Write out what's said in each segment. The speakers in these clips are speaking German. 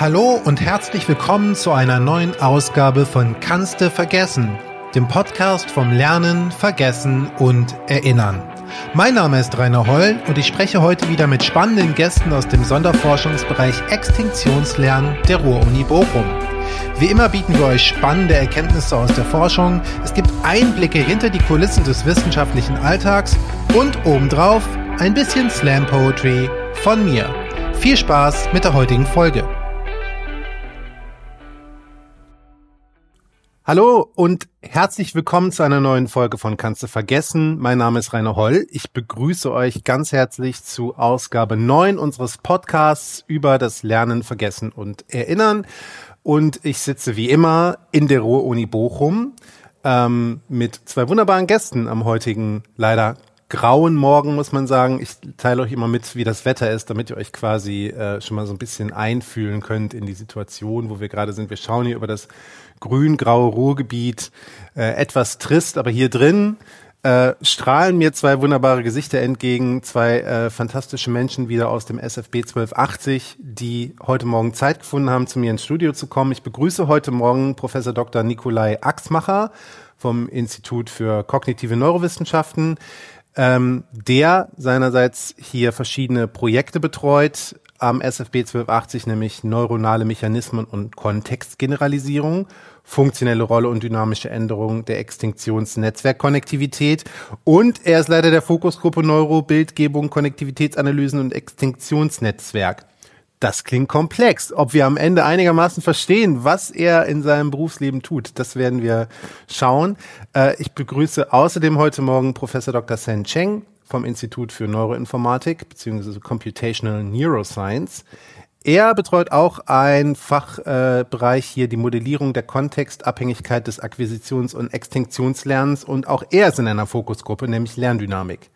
Hallo und herzlich willkommen zu einer neuen Ausgabe von Kannste vergessen, dem Podcast vom Lernen, Vergessen und Erinnern. Mein Name ist Rainer Holl und ich spreche heute wieder mit spannenden Gästen aus dem Sonderforschungsbereich Extinktionslernen der Ruhr-Uni Bochum. Wie immer bieten wir euch spannende Erkenntnisse aus der Forschung, es gibt Einblicke hinter die Kulissen des wissenschaftlichen Alltags und obendrauf ein bisschen Slam Poetry von mir. Viel Spaß mit der heutigen Folge. Hallo und herzlich willkommen zu einer neuen Folge von Kannst du vergessen. Mein Name ist Rainer Holl. Ich begrüße euch ganz herzlich zu Ausgabe 9 unseres Podcasts über das Lernen, Vergessen und Erinnern. Und ich sitze wie immer in der Ruhr-Uni Bochum ähm, mit zwei wunderbaren Gästen am heutigen leider grauen Morgen, muss man sagen. Ich teile euch immer mit, wie das Wetter ist, damit ihr euch quasi äh, schon mal so ein bisschen einfühlen könnt in die Situation, wo wir gerade sind. Wir schauen hier über das grün-graue Ruhrgebiet, äh, etwas trist, aber hier drin äh, strahlen mir zwei wunderbare Gesichter entgegen, zwei äh, fantastische Menschen wieder aus dem SFB 1280, die heute Morgen Zeit gefunden haben, zu mir ins Studio zu kommen. Ich begrüße heute Morgen Professor Dr. Nikolai Axmacher vom Institut für kognitive Neurowissenschaften, ähm, der seinerseits hier verschiedene Projekte betreut am SFB 1280, nämlich neuronale Mechanismen und Kontextgeneralisierung funktionelle Rolle und dynamische Änderung der Extinktionsnetzwerkkonnektivität. Und er ist Leiter der Fokusgruppe Neurobildgebung, Konnektivitätsanalysen und Extinktionsnetzwerk. Das klingt komplex. Ob wir am Ende einigermaßen verstehen, was er in seinem Berufsleben tut, das werden wir schauen. Äh, ich begrüße außerdem heute Morgen Professor Dr. Sen Cheng vom Institut für Neuroinformatik bzw. Computational Neuroscience. Er betreut auch ein Fachbereich äh, hier, die Modellierung der Kontextabhängigkeit des Akquisitions- und Extinktionslernens und auch er ist in einer Fokusgruppe, nämlich Lerndynamik.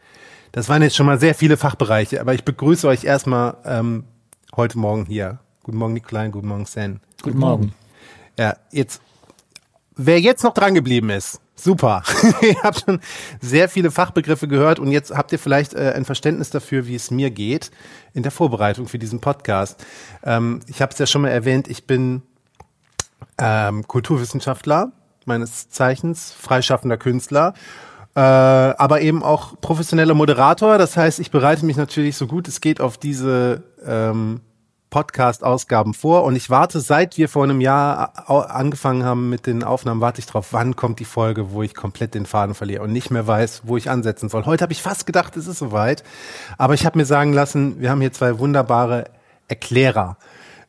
Das waren jetzt schon mal sehr viele Fachbereiche, aber ich begrüße euch erstmal ähm, heute Morgen hier. Guten Morgen, Nikolai, guten Morgen, Sen. Guten Morgen. Ja, jetzt, wer jetzt noch dran geblieben ist, Super. ihr habt schon sehr viele Fachbegriffe gehört und jetzt habt ihr vielleicht äh, ein Verständnis dafür, wie es mir geht in der Vorbereitung für diesen Podcast. Ähm, ich habe es ja schon mal erwähnt, ich bin ähm, Kulturwissenschaftler meines Zeichens, freischaffender Künstler, äh, aber eben auch professioneller Moderator. Das heißt, ich bereite mich natürlich so gut es geht auf diese ähm, Podcast-Ausgaben vor und ich warte, seit wir vor einem Jahr angefangen haben mit den Aufnahmen, warte ich drauf, wann kommt die Folge, wo ich komplett den Faden verliere und nicht mehr weiß, wo ich ansetzen soll. Heute habe ich fast gedacht, es ist soweit, aber ich habe mir sagen lassen, wir haben hier zwei wunderbare Erklärer,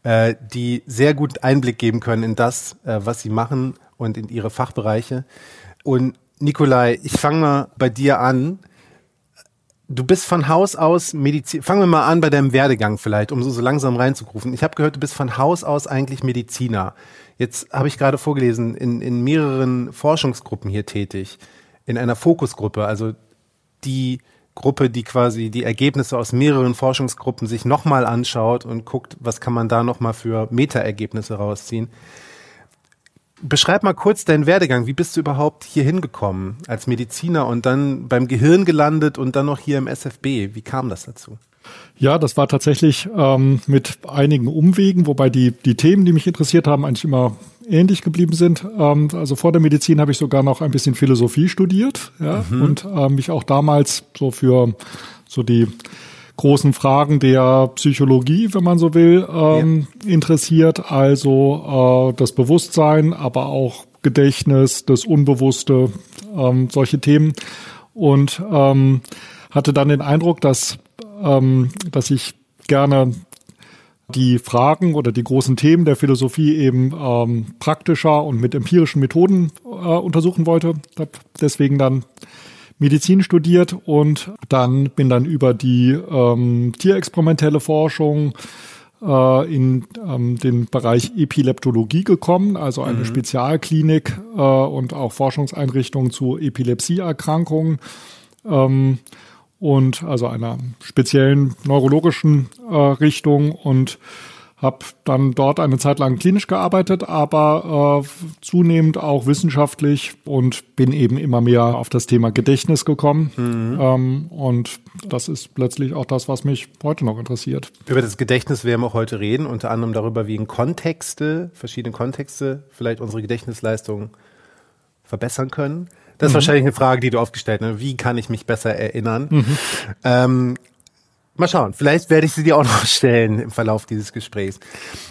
äh, die sehr gut Einblick geben können in das, äh, was sie machen und in ihre Fachbereiche. Und Nikolai, ich fange mal bei dir an. Du bist von Haus aus Medizin. Fangen wir mal an bei deinem Werdegang vielleicht, um so, so langsam reinzugrufen. Ich habe gehört, du bist von Haus aus eigentlich Mediziner. Jetzt habe ich gerade vorgelesen, in, in mehreren Forschungsgruppen hier tätig, in einer Fokusgruppe, also die Gruppe, die quasi die Ergebnisse aus mehreren Forschungsgruppen sich nochmal anschaut und guckt, was kann man da nochmal für Meta-Ergebnisse rausziehen. Beschreib mal kurz deinen Werdegang. Wie bist du überhaupt hier hingekommen als Mediziner und dann beim Gehirn gelandet und dann noch hier im SFB? Wie kam das dazu? Ja, das war tatsächlich ähm, mit einigen Umwegen, wobei die, die Themen, die mich interessiert haben, eigentlich immer ähnlich geblieben sind. Ähm, also vor der Medizin habe ich sogar noch ein bisschen Philosophie studiert ja, mhm. und äh, mich auch damals so für so die großen Fragen der Psychologie, wenn man so will, ähm, ja. interessiert. Also äh, das Bewusstsein, aber auch Gedächtnis, das Unbewusste, ähm, solche Themen. Und ähm, hatte dann den Eindruck, dass, ähm, dass ich gerne die Fragen oder die großen Themen der Philosophie eben ähm, praktischer und mit empirischen Methoden äh, untersuchen wollte. Hab deswegen dann Medizin studiert und dann bin dann über die ähm, tierexperimentelle Forschung äh, in ähm, den Bereich Epileptologie gekommen, also eine mhm. Spezialklinik äh, und auch Forschungseinrichtung zu Epilepsieerkrankungen ähm, und also einer speziellen neurologischen äh, Richtung und habe dann dort eine Zeit lang klinisch gearbeitet, aber äh, zunehmend auch wissenschaftlich und bin eben immer mehr auf das Thema Gedächtnis gekommen. Mhm. Ähm, und das ist letztlich auch das, was mich heute noch interessiert. Über das Gedächtnis werden wir auch heute reden, unter anderem darüber, wie in Kontexte, verschiedene Kontexte vielleicht unsere Gedächtnisleistung verbessern können. Das ist mhm. wahrscheinlich eine Frage, die du aufgestellt hast. Wie kann ich mich besser erinnern? Mhm. Ähm, Mal schauen, vielleicht werde ich sie dir auch noch stellen im Verlauf dieses Gesprächs.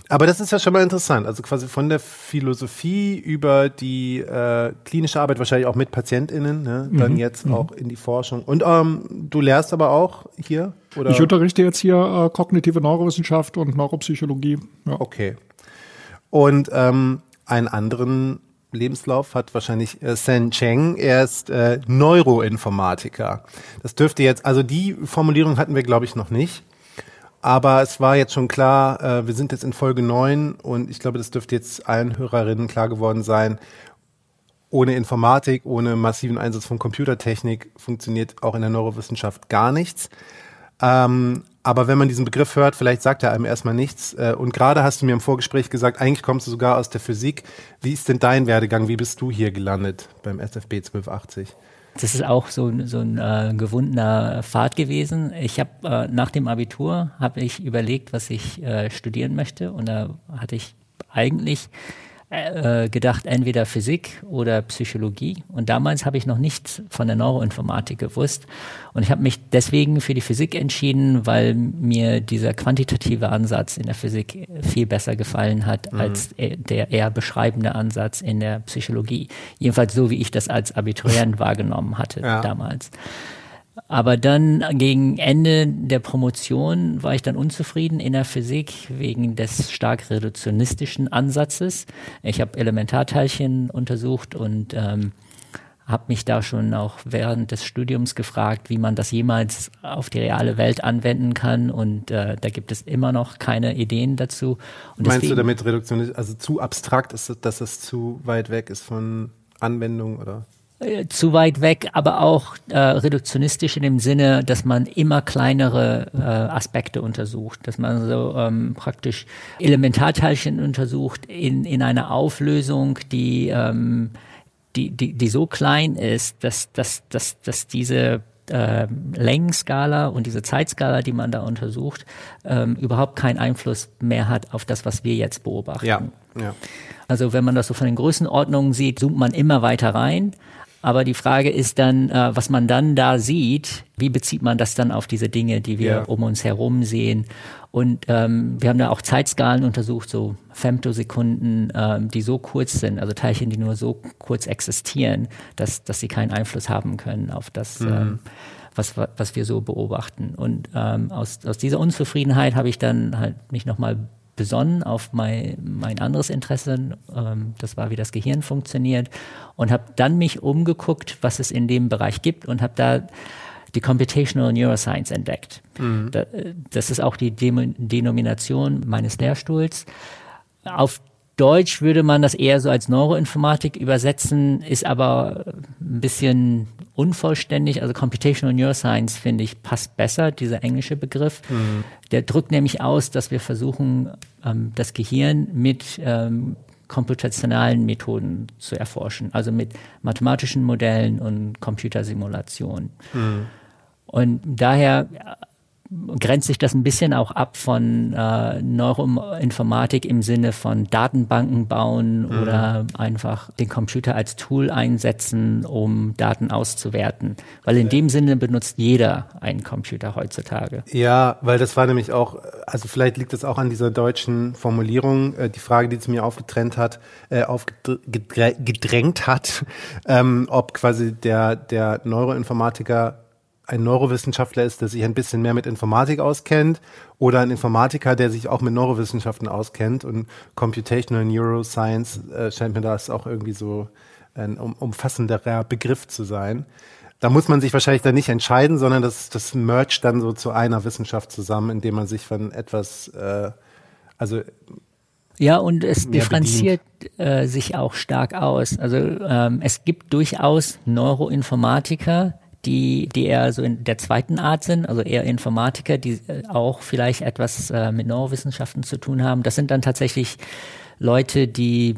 Aber das ist ja schon mal interessant. Also quasi von der Philosophie über die äh, klinische Arbeit, wahrscheinlich auch mit PatientInnen, ne? dann mhm. jetzt mhm. auch in die Forschung. Und ähm, du lehrst aber auch hier? Oder? Ich unterrichte jetzt hier äh, kognitive Neurowissenschaft und Neuropsychologie. Ja. Okay. Und ähm, einen anderen Lebenslauf hat wahrscheinlich äh, Sen Cheng. Er ist äh, Neuroinformatiker. Das dürfte jetzt, also die Formulierung hatten wir, glaube ich, noch nicht. Aber es war jetzt schon klar, äh, wir sind jetzt in Folge 9 und ich glaube, das dürfte jetzt allen Hörerinnen klar geworden sein. Ohne Informatik, ohne massiven Einsatz von Computertechnik funktioniert auch in der Neurowissenschaft gar nichts. Ähm, aber wenn man diesen Begriff hört, vielleicht sagt er einem erstmal nichts. Äh, und gerade hast du mir im Vorgespräch gesagt, eigentlich kommst du sogar aus der Physik. Wie ist denn dein Werdegang? Wie bist du hier gelandet beim SFB 1280? Das ist auch so, so ein äh, gewundener Pfad gewesen. Ich habe äh, nach dem Abitur habe ich überlegt, was ich äh, studieren möchte und da hatte ich eigentlich äh, gedacht, entweder Physik oder Psychologie. Und damals habe ich noch nichts von der Neuroinformatik gewusst. Und ich habe mich deswegen für die Physik entschieden, weil mir dieser quantitative Ansatz in der Physik viel besser gefallen hat mhm. als der eher beschreibende Ansatz in der Psychologie. Jedenfalls so, wie ich das als Abiturient wahrgenommen hatte ja. damals. Aber dann gegen Ende der Promotion war ich dann unzufrieden in der Physik wegen des stark reduktionistischen Ansatzes. Ich habe Elementarteilchen untersucht und ähm, habe mich da schon auch während des Studiums gefragt, wie man das jemals auf die reale Welt anwenden kann. Und äh, da gibt es immer noch keine Ideen dazu. Und Meinst deswegen, du damit reduktionistisch, also zu abstrakt ist, dass es zu weit weg ist von Anwendung oder? Äh, zu weit weg, aber auch äh, reduktionistisch in dem Sinne, dass man immer kleinere äh, Aspekte untersucht, dass man so ähm, praktisch Elementarteilchen untersucht in, in einer Auflösung, die, ähm, die, die, die so klein ist, dass, dass, dass, dass diese äh, Längenskala und diese Zeitskala, die man da untersucht, ähm, überhaupt keinen Einfluss mehr hat auf das, was wir jetzt beobachten. Ja, ja. Also wenn man das so von den Größenordnungen sieht, zoomt man immer weiter rein aber die Frage ist dann, äh, was man dann da sieht, wie bezieht man das dann auf diese Dinge, die wir ja. um uns herum sehen? Und ähm, wir haben da auch Zeitskalen untersucht, so Femtosekunden, ähm, die so kurz sind, also Teilchen, die nur so kurz existieren, dass, dass sie keinen Einfluss haben können auf das, mhm. ähm, was, was wir so beobachten. Und ähm, aus, aus dieser Unzufriedenheit habe ich dann halt mich nochmal besonnen auf mein, mein anderes Interesse, ähm, das war, wie das Gehirn funktioniert, und habe dann mich umgeguckt, was es in dem Bereich gibt und habe da die Computational Neuroscience entdeckt. Mhm. Da, das ist auch die Dem Denomination meines Lehrstuhls. Auf Deutsch würde man das eher so als Neuroinformatik übersetzen, ist aber ein bisschen unvollständig. Also Computational Neuroscience, finde ich, passt besser, dieser englische Begriff. Mhm. Der drückt nämlich aus, dass wir versuchen, ähm, das Gehirn mit ähm, computationalen Methoden zu erforschen, also mit mathematischen Modellen und Computersimulationen. Mhm. Und daher grenzt sich das ein bisschen auch ab von äh, Neuroinformatik im Sinne von Datenbanken bauen mhm. oder einfach den Computer als Tool einsetzen, um Daten auszuwerten. Weil in dem Sinne benutzt jeder einen Computer heutzutage. Ja, weil das war nämlich auch, also vielleicht liegt es auch an dieser deutschen Formulierung, äh, die Frage, die es mir aufgetrennt hat, äh, aufgedrängt hat, ähm, ob quasi der, der Neuroinformatiker ein Neurowissenschaftler ist, der sich ein bisschen mehr mit Informatik auskennt oder ein Informatiker, der sich auch mit Neurowissenschaften auskennt und Computational Neuroscience äh, scheint mir das auch irgendwie so ein um, umfassenderer Begriff zu sein. Da muss man sich wahrscheinlich dann nicht entscheiden, sondern das, das mergt dann so zu einer Wissenschaft zusammen, indem man sich von etwas, äh, also ja, und es differenziert äh, sich auch stark aus. Also ähm, es gibt durchaus Neuroinformatiker, die, die eher so in der zweiten Art sind, also eher Informatiker, die äh, auch vielleicht etwas äh, mit Neurowissenschaften zu tun haben. Das sind dann tatsächlich Leute, die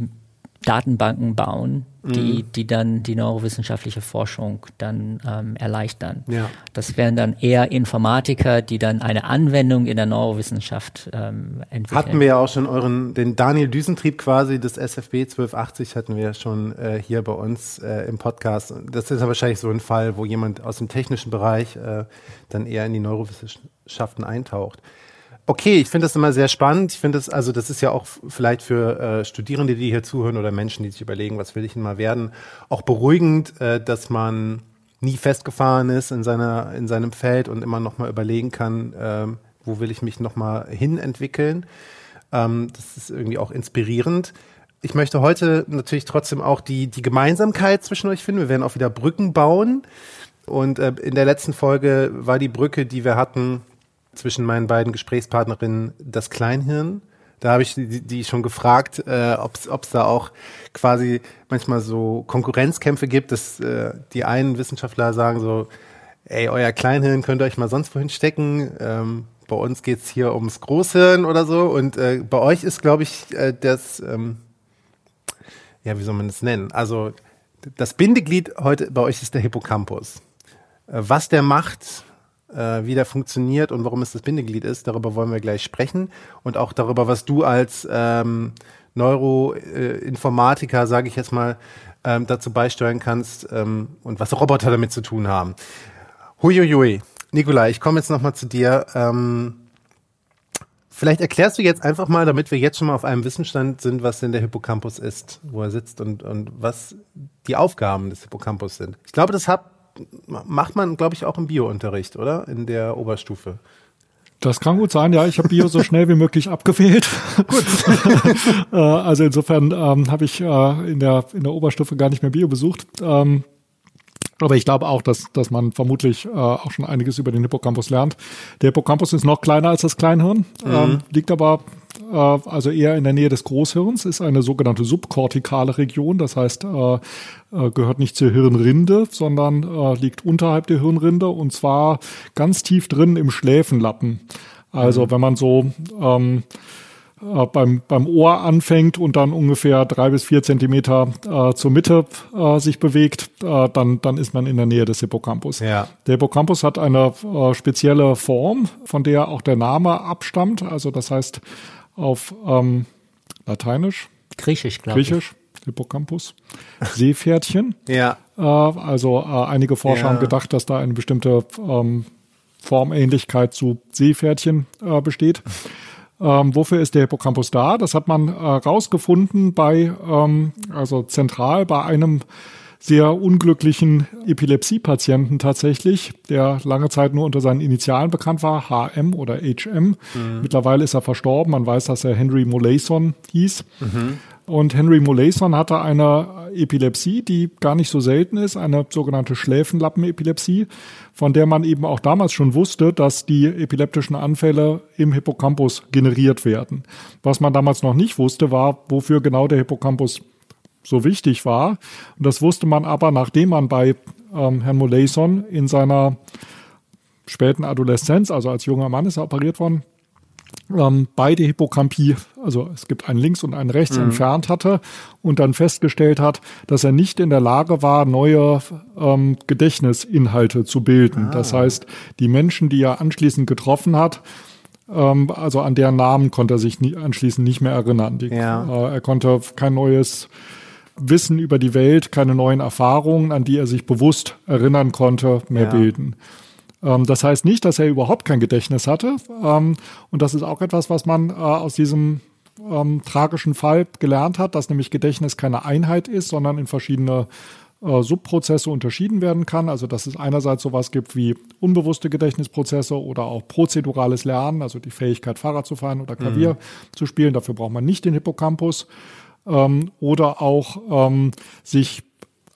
Datenbanken bauen, die, mhm. die dann die neurowissenschaftliche Forschung dann ähm, erleichtern. Ja. Das wären dann eher Informatiker, die dann eine Anwendung in der Neurowissenschaft ähm, entwickeln. Hatten wir ja auch schon euren, den Daniel Düsentrieb quasi des SFB 1280 hatten wir schon äh, hier bei uns äh, im Podcast. Das ist ja wahrscheinlich so ein Fall, wo jemand aus dem technischen Bereich äh, dann eher in die Neurowissenschaften eintaucht. Okay, ich finde das immer sehr spannend. Ich finde das, also das ist ja auch vielleicht für äh, Studierende, die hier zuhören oder Menschen, die sich überlegen, was will ich denn mal werden, auch beruhigend, äh, dass man nie festgefahren ist in seiner in seinem Feld und immer noch mal überlegen kann, äh, wo will ich mich noch mal hin entwickeln. Ähm, das ist irgendwie auch inspirierend. Ich möchte heute natürlich trotzdem auch die die Gemeinsamkeit zwischen euch finden. Wir werden auch wieder Brücken bauen. Und äh, in der letzten Folge war die Brücke, die wir hatten, zwischen meinen beiden Gesprächspartnerinnen das Kleinhirn. Da habe ich die, die schon gefragt, äh, ob es da auch quasi manchmal so Konkurrenzkämpfe gibt, dass äh, die einen Wissenschaftler sagen so, ey, euer Kleinhirn könnt ihr euch mal sonst wohin stecken. Ähm, bei uns geht's hier ums Großhirn oder so. Und äh, bei euch ist, glaube ich, äh, das, ähm, ja, wie soll man das nennen? Also das Bindeglied heute bei euch ist der Hippocampus. Äh, was der macht, äh, wie der funktioniert und warum es das Bindeglied ist, darüber wollen wir gleich sprechen. Und auch darüber, was du als ähm, Neuroinformatiker, äh, sage ich jetzt mal, ähm, dazu beisteuern kannst ähm, und was Roboter damit zu tun haben. Huiuiui. Nikolai, ich komme jetzt nochmal zu dir. Ähm, vielleicht erklärst du jetzt einfach mal, damit wir jetzt schon mal auf einem Wissensstand sind, was denn der Hippocampus ist, wo er sitzt und, und was die Aufgaben des Hippocampus sind. Ich glaube, das hat macht man, glaube ich, auch im Biounterricht, oder? In der Oberstufe. Das kann gut sein, ja. Ich habe Bio so schnell wie möglich abgewählt. Gut. Äh, also insofern ähm, habe ich äh, in, der, in der Oberstufe gar nicht mehr Bio besucht. Ähm, aber ich glaube auch, dass, dass man vermutlich äh, auch schon einiges über den Hippocampus lernt. Der Hippocampus ist noch kleiner als das Kleinhirn, mhm. ähm, liegt aber äh, also eher in der Nähe des Großhirns, ist eine sogenannte subkortikale Region, das heißt, äh, äh, gehört nicht zur Hirnrinde, sondern äh, liegt unterhalb der Hirnrinde und zwar ganz tief drin im Schläfenlappen. Also mhm. wenn man so ähm, äh, beim, beim Ohr anfängt und dann ungefähr drei bis vier Zentimeter äh, zur Mitte äh, sich bewegt, äh, dann, dann ist man in der Nähe des Hippocampus. Ja. Der Hippocampus hat eine äh, spezielle Form, von der auch der Name abstammt. Also das heißt auf ähm, Lateinisch. Griechisch, glaube ich. Griechisch. Hippocampus, Seepferdchen. ja. Äh, also äh, einige Forscher ja. haben gedacht, dass da eine bestimmte ähm, Formähnlichkeit zu Seepferdchen äh, besteht. Ähm, wofür ist der Hippocampus da? Das hat man äh, rausgefunden bei, ähm, also zentral bei einem sehr unglücklichen Epilepsie-Patienten tatsächlich, der lange Zeit nur unter seinen Initialen bekannt war, HM oder HM. Mhm. Mittlerweile ist er verstorben. Man weiß, dass er Henry Molaison hieß. Mhm. Und Henry Molaison hatte eine Epilepsie, die gar nicht so selten ist, eine sogenannte Schläfenlappenepilepsie, von der man eben auch damals schon wusste, dass die epileptischen Anfälle im Hippocampus generiert werden. Was man damals noch nicht wusste, war, wofür genau der Hippocampus so wichtig war. Und das wusste man aber, nachdem man bei ähm, Herrn Molaison in seiner späten Adoleszenz, also als junger Mann ist er operiert worden, ähm, beide Hippocampie, also es gibt einen links und einen rechts, mhm. entfernt hatte und dann festgestellt hat, dass er nicht in der Lage war, neue ähm, Gedächtnisinhalte zu bilden. Ah. Das heißt, die Menschen, die er anschließend getroffen hat, ähm, also an deren Namen konnte er sich nie, anschließend nicht mehr erinnern. Die, ja. äh, er konnte kein neues Wissen über die Welt, keine neuen Erfahrungen, an die er sich bewusst erinnern konnte, mehr ja. bilden. Ähm, das heißt nicht, dass er überhaupt kein Gedächtnis hatte. Ähm, und das ist auch etwas, was man äh, aus diesem ähm, tragischen Fall gelernt hat, dass nämlich Gedächtnis keine Einheit ist, sondern in verschiedene äh, Subprozesse unterschieden werden kann. Also dass es einerseits sowas gibt wie unbewusste Gedächtnisprozesse oder auch prozedurales Lernen, also die Fähigkeit Fahrrad zu fahren oder Klavier mhm. zu spielen. Dafür braucht man nicht den Hippocampus. Ähm, oder auch ähm, sich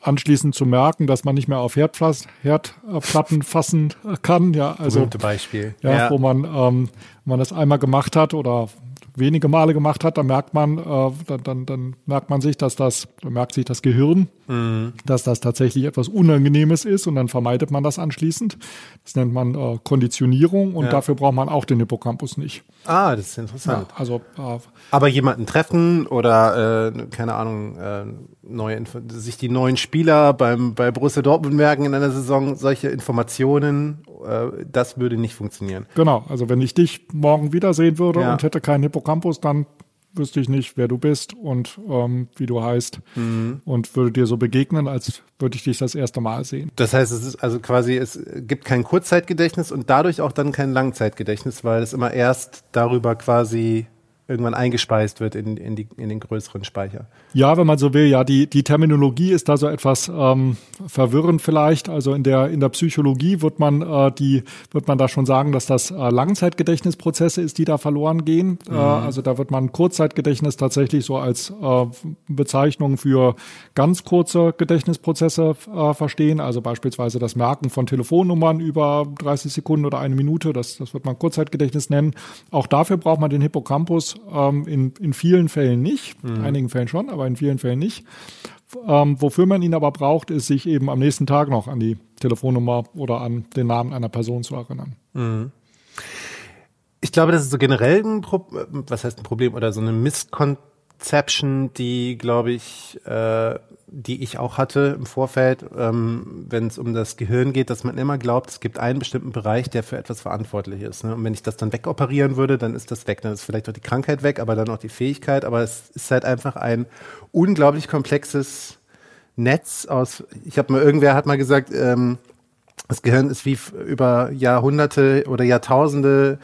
anschließend zu merken, dass man nicht mehr auf Herdplatten fassen kann. Ja, also Berühmte Beispiel. Ja, ja. wo man, ähm, wenn man das einmal gemacht hat oder wenige Male gemacht hat, dann merkt man, äh, dann, dann, dann merkt man sich, dass das, merkt sich das Gehirn, mhm. dass das tatsächlich etwas Unangenehmes ist und dann vermeidet man das anschließend. Das nennt man äh, Konditionierung und ja. dafür braucht man auch den Hippocampus nicht. Ah, das ist interessant. Ja, also, äh, Aber jemanden treffen oder, äh, keine Ahnung, äh, neue sich die neuen Spieler beim, bei Borussia Dortmund merken in einer Saison, solche Informationen, äh, das würde nicht funktionieren. Genau, also wenn ich dich morgen wiedersehen würde ja. und hätte keinen Hippocampus, dann wüsste ich nicht, wer du bist und ähm, wie du heißt mhm. und würde dir so begegnen, als würde ich dich das erste Mal sehen. Das heißt, es ist also quasi, es gibt kein Kurzzeitgedächtnis und dadurch auch dann kein Langzeitgedächtnis, weil es immer erst darüber quasi irgendwann eingespeist wird in, in, die, in den größeren Speicher. Ja, wenn man so will, ja, die, die Terminologie ist da so etwas ähm, verwirrend vielleicht. Also in der, in der Psychologie wird man, äh, die, wird man da schon sagen, dass das äh, Langzeitgedächtnisprozesse ist, die da verloren gehen. Äh, mhm. Äh, also da wird man Kurzzeitgedächtnis tatsächlich so als äh, Bezeichnung für ganz kurze Gedächtnisprozesse äh, verstehen. Also beispielsweise das Merken von Telefonnummern über 30 Sekunden oder eine Minute, das, das wird man Kurzzeitgedächtnis nennen. Auch dafür braucht man den Hippocampus ähm, in, in vielen Fällen nicht, mhm. einigen Fällen schon, aber in vielen Fällen nicht. Ähm, wofür man ihn aber braucht, ist sich eben am nächsten Tag noch an die Telefonnummer oder an den Namen einer Person zu erinnern. Mhm. Ich glaube, das ist so generell ein Problem, was heißt ein Problem oder so eine Misconception, die, glaube ich, äh, die ich auch hatte im Vorfeld, ähm, wenn es um das Gehirn geht, dass man immer glaubt, es gibt einen bestimmten Bereich, der für etwas verantwortlich ist. Ne? Und wenn ich das dann wegoperieren würde, dann ist das weg. Dann ist vielleicht auch die Krankheit weg, aber dann auch die Fähigkeit. Aber es ist halt einfach ein unglaublich komplexes Netz aus. Ich habe mal irgendwer hat mal gesagt, ähm, das Gehirn ist wie über Jahrhunderte oder Jahrtausende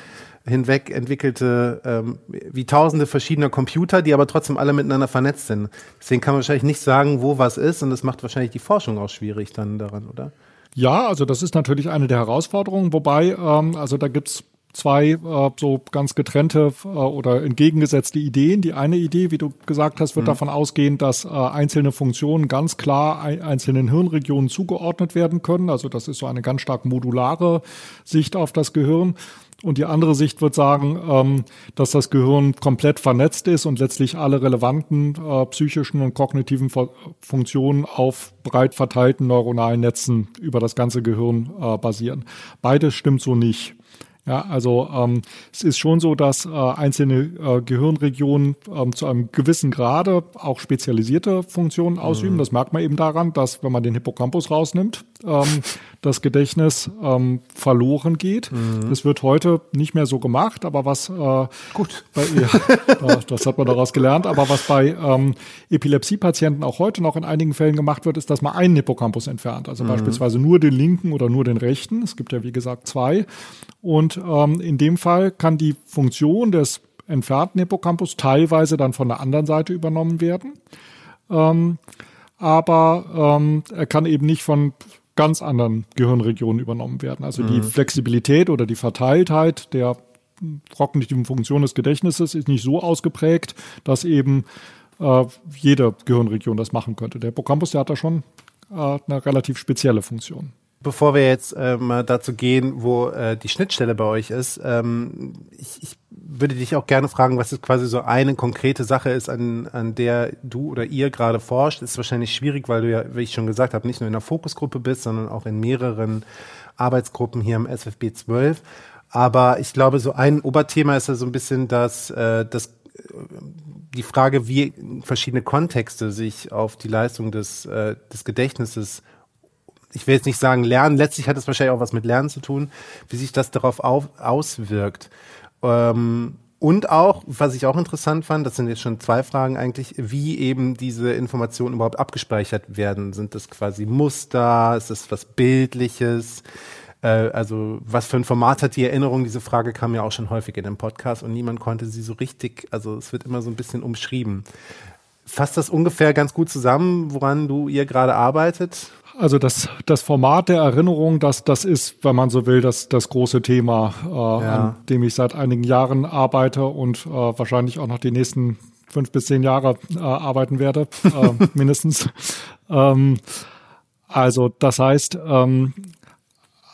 hinweg entwickelte, ähm, wie tausende verschiedener Computer, die aber trotzdem alle miteinander vernetzt sind. Deswegen kann man wahrscheinlich nicht sagen, wo was ist und das macht wahrscheinlich die Forschung auch schwierig dann daran, oder? Ja, also das ist natürlich eine der Herausforderungen, wobei, ähm, also da gibt's zwei äh, so ganz getrennte äh, oder entgegengesetzte Ideen. Die eine Idee, wie du gesagt hast, wird mhm. davon ausgehen, dass äh, einzelne Funktionen ganz klar ein, einzelnen Hirnregionen zugeordnet werden können. Also das ist so eine ganz stark modulare Sicht auf das Gehirn. Und die andere Sicht wird sagen, ähm, dass das Gehirn komplett vernetzt ist und letztlich alle relevanten äh, psychischen und kognitiven Funktionen auf breit verteilten neuronalen Netzen über das ganze Gehirn äh, basieren. Beides stimmt so nicht. Ja, also ähm, es ist schon so, dass äh, einzelne äh, Gehirnregionen ähm, zu einem gewissen Grade auch spezialisierte Funktionen ausüben. Mhm. Das merkt man eben daran, dass wenn man den Hippocampus rausnimmt, ähm, das Gedächtnis ähm, verloren geht. Mhm. Das wird heute nicht mehr so gemacht, aber was äh, gut, bei, ja, das hat man daraus gelernt. Aber was bei ähm, Epilepsiepatienten auch heute noch in einigen Fällen gemacht wird, ist, dass man einen Hippocampus entfernt, also mhm. beispielsweise nur den linken oder nur den rechten. Es gibt ja wie gesagt zwei. Und ähm, in dem Fall kann die Funktion des entfernten Hippocampus teilweise dann von der anderen Seite übernommen werden. Ähm, aber ähm, er kann eben nicht von ganz anderen Gehirnregionen übernommen werden. Also mhm. die Flexibilität oder die Verteiltheit der kognitiven Funktion des Gedächtnisses ist nicht so ausgeprägt, dass eben äh, jede Gehirnregion das machen könnte. Der Hippocampus, der hat da schon äh, eine relativ spezielle Funktion. Bevor wir jetzt äh, mal dazu gehen, wo äh, die Schnittstelle bei euch ist, ähm, ich, ich würde dich auch gerne fragen, was jetzt quasi so eine konkrete Sache ist, an, an der du oder ihr gerade forscht. Ist wahrscheinlich schwierig, weil du ja, wie ich schon gesagt habe, nicht nur in der Fokusgruppe bist, sondern auch in mehreren Arbeitsgruppen hier im SFB 12. Aber ich glaube, so ein Oberthema ist ja so ein bisschen das, äh, das äh, die Frage, wie verschiedene Kontexte sich auf die Leistung des, äh, des Gedächtnisses ich will jetzt nicht sagen lernen, letztlich hat es wahrscheinlich auch was mit Lernen zu tun, wie sich das darauf auf, auswirkt. Ähm, und auch, was ich auch interessant fand, das sind jetzt schon zwei Fragen eigentlich, wie eben diese Informationen überhaupt abgespeichert werden. Sind das quasi Muster? Ist das was Bildliches? Äh, also was für ein Format hat die Erinnerung? Diese Frage kam ja auch schon häufig in dem Podcast und niemand konnte sie so richtig, also es wird immer so ein bisschen umschrieben. Fasst das ungefähr ganz gut zusammen, woran du ihr gerade arbeitet? Also das, das Format der Erinnerung, das, das ist, wenn man so will, das, das große Thema, äh, ja. an dem ich seit einigen Jahren arbeite und äh, wahrscheinlich auch noch die nächsten fünf bis zehn Jahre äh, arbeiten werde, äh, mindestens. Ähm, also das heißt, ähm,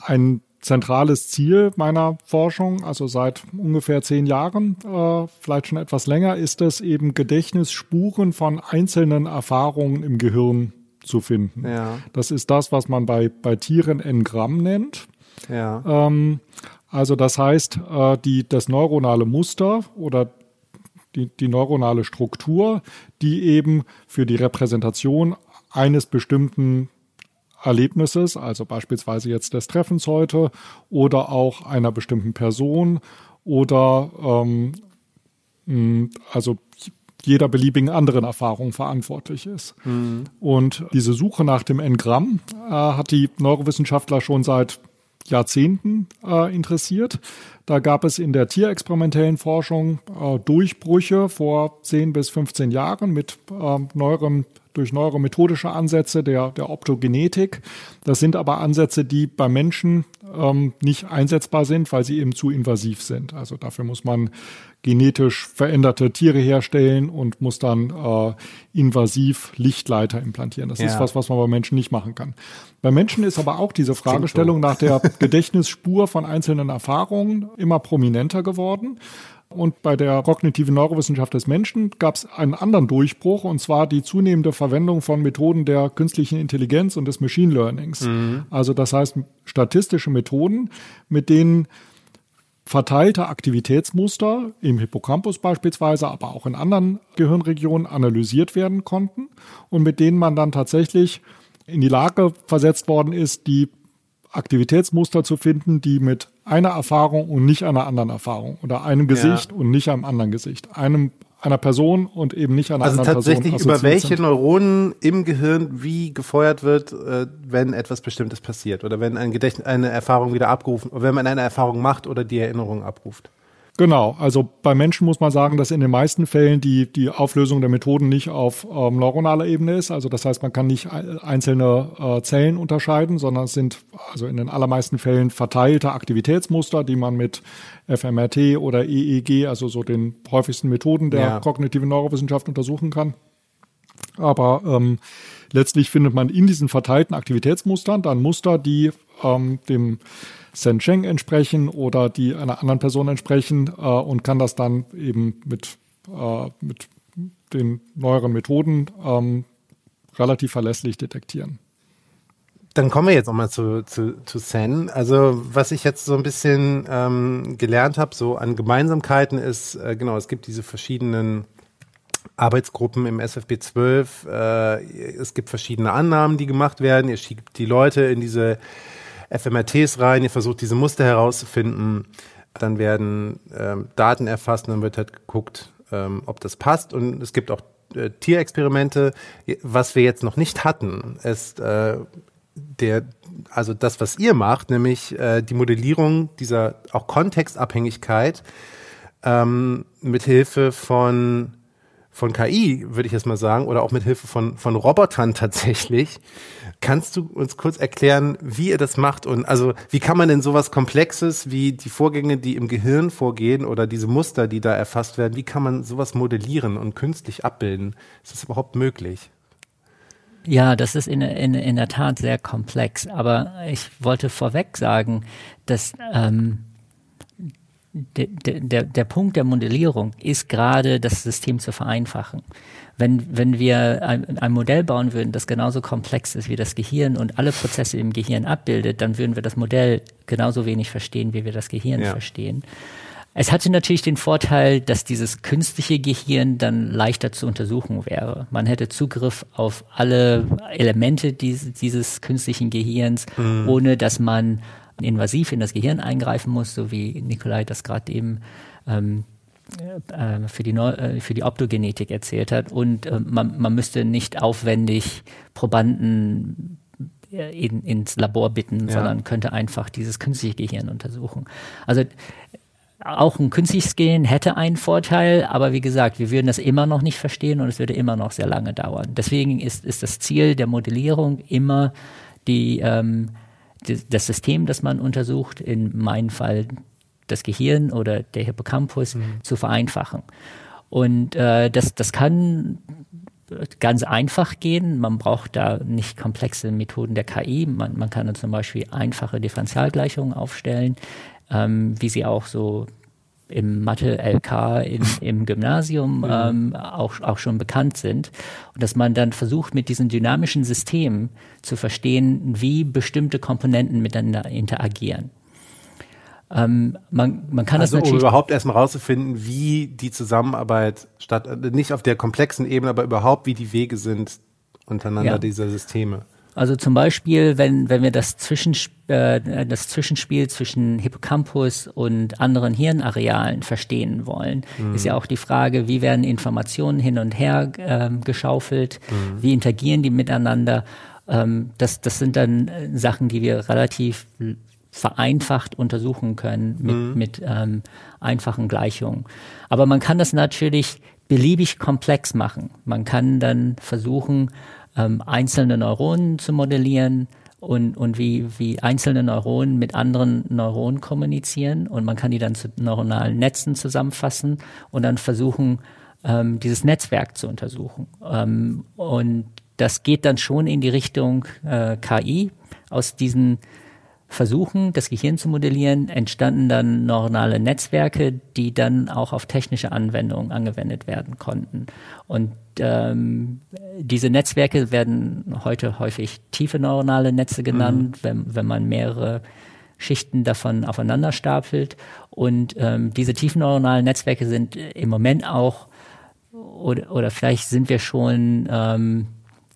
ein zentrales Ziel meiner Forschung, also seit ungefähr zehn Jahren, äh, vielleicht schon etwas länger, ist es eben Gedächtnisspuren von einzelnen Erfahrungen im Gehirn zu finden. Ja. Das ist das, was man bei, bei Tieren Engramm nennt. Ja. Ähm, also das heißt, äh, die, das neuronale Muster oder die, die neuronale Struktur, die eben für die Repräsentation eines bestimmten Erlebnisses, also beispielsweise jetzt des Treffens heute oder auch einer bestimmten Person oder ähm, also jeder beliebigen anderen Erfahrung verantwortlich ist. Mhm. Und diese Suche nach dem Engramm äh, hat die Neurowissenschaftler schon seit Jahrzehnten äh, interessiert. Da gab es in der tierexperimentellen Forschung äh, Durchbrüche vor 10 bis 15 Jahren mit äh, neueren durch neuromethodische Ansätze der, der Optogenetik. Das sind aber Ansätze, die bei Menschen ähm, nicht einsetzbar sind, weil sie eben zu invasiv sind. Also dafür muss man genetisch veränderte Tiere herstellen und muss dann äh, invasiv Lichtleiter implantieren. Das ja. ist was, was man bei Menschen nicht machen kann. Bei Menschen ist aber auch diese Fragestellung nach der Gedächtnisspur von einzelnen Erfahrungen immer prominenter geworden. Und bei der kognitiven Neurowissenschaft des Menschen gab es einen anderen Durchbruch, und zwar die zunehmende Verwendung von Methoden der künstlichen Intelligenz und des Machine Learnings. Mhm. Also das heißt statistische Methoden, mit denen verteilte Aktivitätsmuster im Hippocampus beispielsweise, aber auch in anderen Gehirnregionen analysiert werden konnten und mit denen man dann tatsächlich in die Lage versetzt worden ist, die Aktivitätsmuster zu finden, die mit einer Erfahrung und nicht einer anderen Erfahrung oder einem Gesicht ja. und nicht einem anderen Gesicht, einem einer Person und eben nicht einer also anderen Person. Also tatsächlich über welche sind. Neuronen im Gehirn wie gefeuert wird, äh, wenn etwas Bestimmtes passiert oder wenn ein Gedächtnis, eine Erfahrung wieder abgerufen, oder wenn man eine Erfahrung macht oder die Erinnerung abruft. Genau, also bei Menschen muss man sagen, dass in den meisten Fällen die, die Auflösung der Methoden nicht auf ähm, neuronaler Ebene ist. Also das heißt, man kann nicht einzelne äh, Zellen unterscheiden, sondern es sind also in den allermeisten Fällen verteilte Aktivitätsmuster, die man mit fMRT oder EEG, also so den häufigsten Methoden der ja. kognitiven Neurowissenschaft untersuchen kann. Aber ähm, letztlich findet man in diesen verteilten Aktivitätsmustern dann Muster, die ähm, dem Sen Cheng entsprechen oder die einer anderen Person entsprechen äh, und kann das dann eben mit, äh, mit den neueren Methoden ähm, relativ verlässlich detektieren. Dann kommen wir jetzt nochmal zu, zu, zu Sen. Also was ich jetzt so ein bisschen ähm, gelernt habe, so an Gemeinsamkeiten ist, äh, genau, es gibt diese verschiedenen Arbeitsgruppen im SFB 12. Äh, es gibt verschiedene Annahmen, die gemacht werden. Ihr schiebt die Leute in diese fMRTs rein, ihr versucht diese Muster herauszufinden, dann werden ähm, Daten erfasst und dann wird halt geguckt, ähm, ob das passt. Und es gibt auch äh, Tierexperimente. Was wir jetzt noch nicht hatten, ist äh, der, also das, was ihr macht, nämlich äh, die Modellierung dieser auch Kontextabhängigkeit ähm, mit Hilfe von von KI, würde ich jetzt mal sagen, oder auch mit Hilfe von, von Robotern tatsächlich. Kannst du uns kurz erklären, wie ihr das macht und also wie kann man denn sowas Komplexes wie die Vorgänge, die im Gehirn vorgehen oder diese Muster, die da erfasst werden, wie kann man sowas modellieren und künstlich abbilden? Ist das überhaupt möglich? Ja, das ist in, in, in der Tat sehr komplex. Aber ich wollte vorweg sagen, dass ähm, der, der, der Punkt der Modellierung ist gerade, das System zu vereinfachen. Wenn, wenn wir ein, ein, Modell bauen würden, das genauso komplex ist wie das Gehirn und alle Prozesse im Gehirn abbildet, dann würden wir das Modell genauso wenig verstehen, wie wir das Gehirn ja. verstehen. Es hatte natürlich den Vorteil, dass dieses künstliche Gehirn dann leichter zu untersuchen wäre. Man hätte Zugriff auf alle Elemente dieses, dieses künstlichen Gehirns, mhm. ohne dass man invasiv in das Gehirn eingreifen muss, so wie Nikolai das gerade eben ähm, äh, für die, Neu äh, für die Optogenetik erzählt hat. Und äh, man, man müsste nicht aufwendig Probanden äh, in, ins Labor bitten, ja. sondern könnte einfach dieses künstliche Gehirn untersuchen. Also auch ein künstliches Gehirn hätte einen Vorteil, aber wie gesagt, wir würden das immer noch nicht verstehen und es würde immer noch sehr lange dauern. Deswegen ist, ist das Ziel der Modellierung immer die ähm, das System, das man untersucht, in meinem Fall das Gehirn oder der Hippocampus, mhm. zu vereinfachen. Und äh, das, das kann ganz einfach gehen. Man braucht da nicht komplexe Methoden der KI. Man, man kann zum Beispiel einfache Differentialgleichungen aufstellen, ähm, wie sie auch so im Mathe-LK im, im Gymnasium mhm. ähm, auch, auch schon bekannt sind. Und dass man dann versucht, mit diesen dynamischen Systemen zu verstehen, wie bestimmte Komponenten miteinander interagieren. Ähm, man, man kann also, das natürlich. Um überhaupt erstmal rauszufinden, wie die Zusammenarbeit statt, nicht auf der komplexen Ebene, aber überhaupt, wie die Wege sind untereinander ja. dieser Systeme. Also zum Beispiel, wenn, wenn wir das, Zwischensp äh, das Zwischenspiel zwischen Hippocampus und anderen Hirnarealen verstehen wollen, mhm. ist ja auch die Frage, wie werden Informationen hin und her äh, geschaufelt, mhm. wie interagieren die miteinander. Ähm, das, das sind dann äh, Sachen, die wir relativ vereinfacht untersuchen können mit, mhm. mit ähm, einfachen Gleichungen. Aber man kann das natürlich beliebig komplex machen. Man kann dann versuchen, ähm, einzelne Neuronen zu modellieren und, und wie, wie einzelne Neuronen mit anderen Neuronen kommunizieren. Und man kann die dann zu neuronalen Netzen zusammenfassen und dann versuchen, ähm, dieses Netzwerk zu untersuchen. Ähm, und das geht dann schon in die Richtung äh, KI. Aus diesen Versuchen, das Gehirn zu modellieren, entstanden dann neuronale Netzwerke, die dann auch auf technische Anwendungen angewendet werden konnten. Und ähm, diese Netzwerke werden heute häufig tiefe neuronale Netze genannt, mhm. wenn, wenn man mehrere Schichten davon aufeinander stapelt. Und ähm, diese tiefen neuronalen Netzwerke sind im Moment auch, oder, oder vielleicht sind wir schon ähm,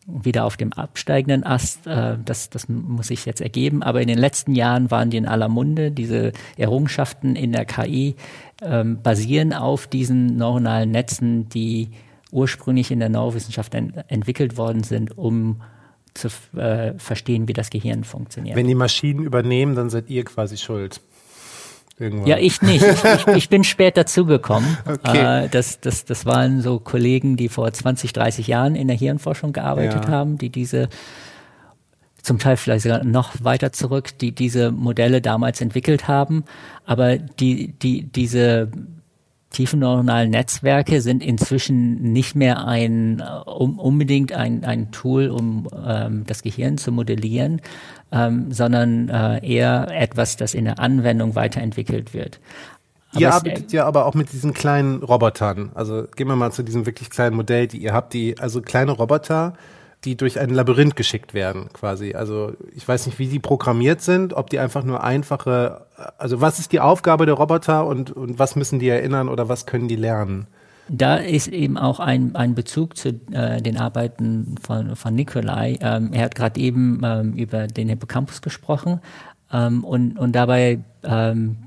wieder auf dem absteigenden Ast. Äh, das, das muss sich jetzt ergeben. Aber in den letzten Jahren waren die in aller Munde. Diese Errungenschaften in der KI ähm, basieren auf diesen neuronalen Netzen, die ursprünglich in der Neurowissenschaft ent entwickelt worden sind, um zu äh, verstehen, wie das Gehirn funktioniert. Wenn die Maschinen übernehmen, dann seid ihr quasi schuld. Irgendwann. Ja, ich nicht. Ich, ich, ich bin spät dazugekommen. Okay. Äh, das, das, das waren so Kollegen, die vor 20, 30 Jahren in der Hirnforschung gearbeitet ja. haben, die diese zum Teil vielleicht sogar noch weiter zurück, die diese Modelle damals entwickelt haben. Aber die, die, diese tiefen neuronalen Netzwerke sind inzwischen nicht mehr ein um, unbedingt ein, ein Tool, um ähm, das Gehirn zu modellieren, ähm, sondern äh, eher etwas, das in der Anwendung weiterentwickelt wird. Aber ihr arbeitet ja aber auch mit diesen kleinen Robotern. Also gehen wir mal zu diesem wirklich kleinen Modell, die ihr habt, die also kleine Roboter, die durch ein Labyrinth geschickt werden, quasi. Also ich weiß nicht, wie die programmiert sind, ob die einfach nur einfache, also was ist die Aufgabe der Roboter und, und was müssen die erinnern oder was können die lernen? Da ist eben auch ein, ein Bezug zu äh, den Arbeiten von, von Nikolai. Ähm, er hat gerade eben ähm, über den Hippocampus gesprochen ähm, und, und dabei ähm,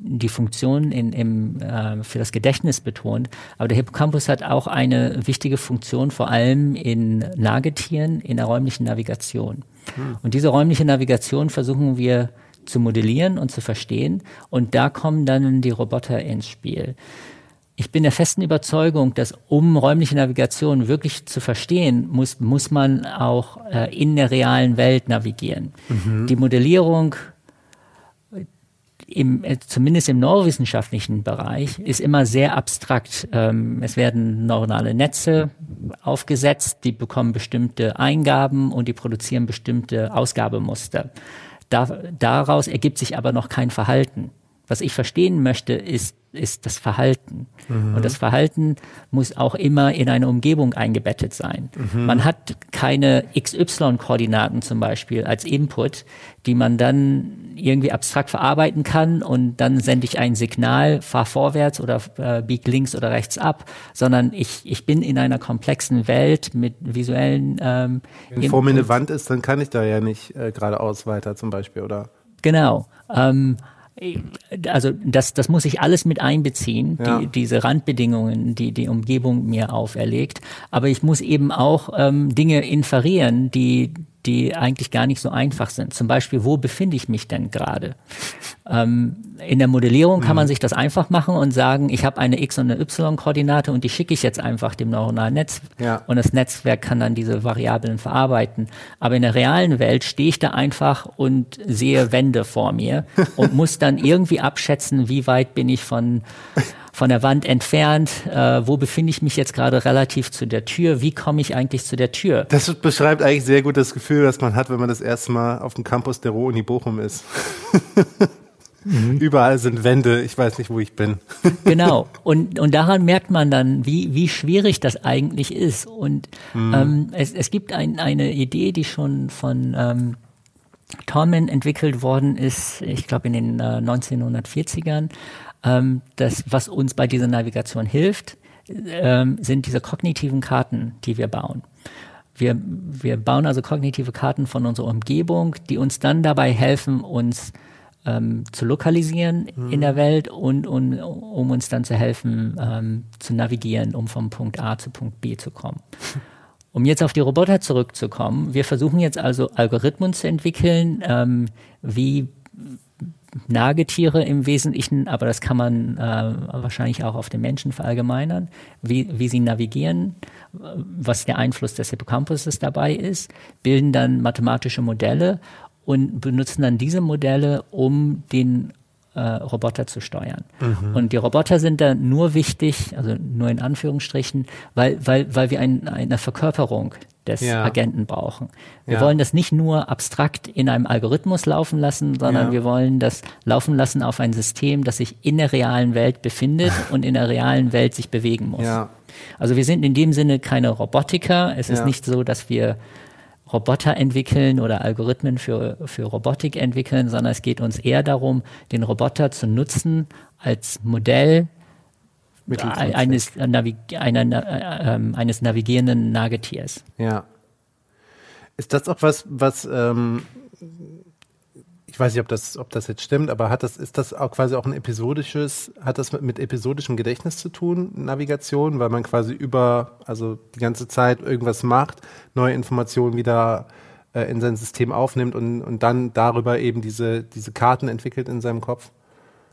die Funktion in, im, äh, für das Gedächtnis betont. Aber der Hippocampus hat auch eine wichtige Funktion, vor allem in Nagetieren, in der räumlichen Navigation. Hm. Und diese räumliche Navigation versuchen wir zu modellieren und zu verstehen. Und da kommen dann die Roboter ins Spiel. Ich bin der festen Überzeugung, dass um räumliche Navigation wirklich zu verstehen, muss, muss man auch äh, in der realen Welt navigieren. Mhm. Die Modellierung im, äh, zumindest im neurowissenschaftlichen Bereich, ist immer sehr abstrakt. Ähm, es werden neuronale Netze aufgesetzt, die bekommen bestimmte Eingaben und die produzieren bestimmte Ausgabemuster. Da, daraus ergibt sich aber noch kein Verhalten. Was ich verstehen möchte, ist, ist das Verhalten. Mhm. Und das Verhalten muss auch immer in eine Umgebung eingebettet sein. Mhm. Man hat keine XY-Koordinaten zum Beispiel als Input, die man dann irgendwie abstrakt verarbeiten kann und dann sende ich ein Signal, fahr vorwärts oder äh, bieg links oder rechts ab, sondern ich, ich bin in einer komplexen Welt mit visuellen ähm, Wenn vor mir eine Wand ist, dann kann ich da ja nicht äh, geradeaus weiter zum Beispiel, oder? Genau. Ähm, also das, das muss ich alles mit einbeziehen, ja. die, diese Randbedingungen, die die Umgebung mir auferlegt. Aber ich muss eben auch ähm, Dinge inferieren, die die eigentlich gar nicht so einfach sind. Zum Beispiel, wo befinde ich mich denn gerade? Ähm, in der Modellierung kann man mhm. sich das einfach machen und sagen, ich habe eine X- und eine Y-Koordinate und die schicke ich jetzt einfach dem neuronalen Netz ja. und das Netzwerk kann dann diese Variablen verarbeiten. Aber in der realen Welt stehe ich da einfach und sehe Wände vor mir und muss dann irgendwie abschätzen, wie weit bin ich von von der Wand entfernt, äh, wo befinde ich mich jetzt gerade relativ zu der Tür, wie komme ich eigentlich zu der Tür? Das beschreibt eigentlich sehr gut das Gefühl, das man hat, wenn man das erste Mal auf dem Campus der Ruhr-Uni Bochum ist. Mhm. Überall sind Wände, ich weiß nicht, wo ich bin. genau. Und, und daran merkt man dann, wie, wie schwierig das eigentlich ist. Und mhm. ähm, es, es gibt ein, eine Idee, die schon von ähm, Tormen entwickelt worden ist, ich glaube in den äh, 1940ern. Ähm, das, was uns bei dieser Navigation hilft, ähm, sind diese kognitiven Karten, die wir bauen. Wir, wir bauen also kognitive Karten von unserer Umgebung, die uns dann dabei helfen, uns ähm, zu lokalisieren mhm. in der Welt und, und um uns dann zu helfen, ähm, zu navigieren, um vom Punkt A zu Punkt B zu kommen. Um jetzt auf die Roboter zurückzukommen, wir versuchen jetzt also Algorithmen zu entwickeln, ähm, wie Nagetiere im Wesentlichen, aber das kann man äh, wahrscheinlich auch auf den Menschen verallgemeinern, wie, wie sie navigieren, was der Einfluss des Hippocampuses dabei ist, bilden dann mathematische Modelle und benutzen dann diese Modelle, um den äh, Roboter zu steuern. Mhm. Und die Roboter sind da nur wichtig, also nur in Anführungsstrichen, weil, weil, weil wir ein, eine Verkörperung des ja. Agenten brauchen. Wir ja. wollen das nicht nur abstrakt in einem Algorithmus laufen lassen, sondern ja. wir wollen das laufen lassen auf ein System, das sich in der realen Welt befindet und in der realen Welt sich bewegen muss. Also wir sind in dem Sinne keine Robotiker. Es ist nicht so, dass wir Roboter entwickeln oder Algorithmen für, für Robotik entwickeln, sondern es geht uns eher darum, den Roboter zu nutzen als Modell eines, Navi einer, äh, äh, eines navigierenden Nagetiers. Ja. Ist das auch was, was ähm, ich weiß nicht, ob das, ob das jetzt stimmt, aber hat das, ist das auch quasi auch ein episodisches, hat das mit, mit episodischem Gedächtnis zu tun, Navigation, weil man quasi über, also die ganze Zeit irgendwas macht, neue Informationen wieder äh, in sein System aufnimmt und, und dann darüber eben diese, diese Karten entwickelt in seinem Kopf?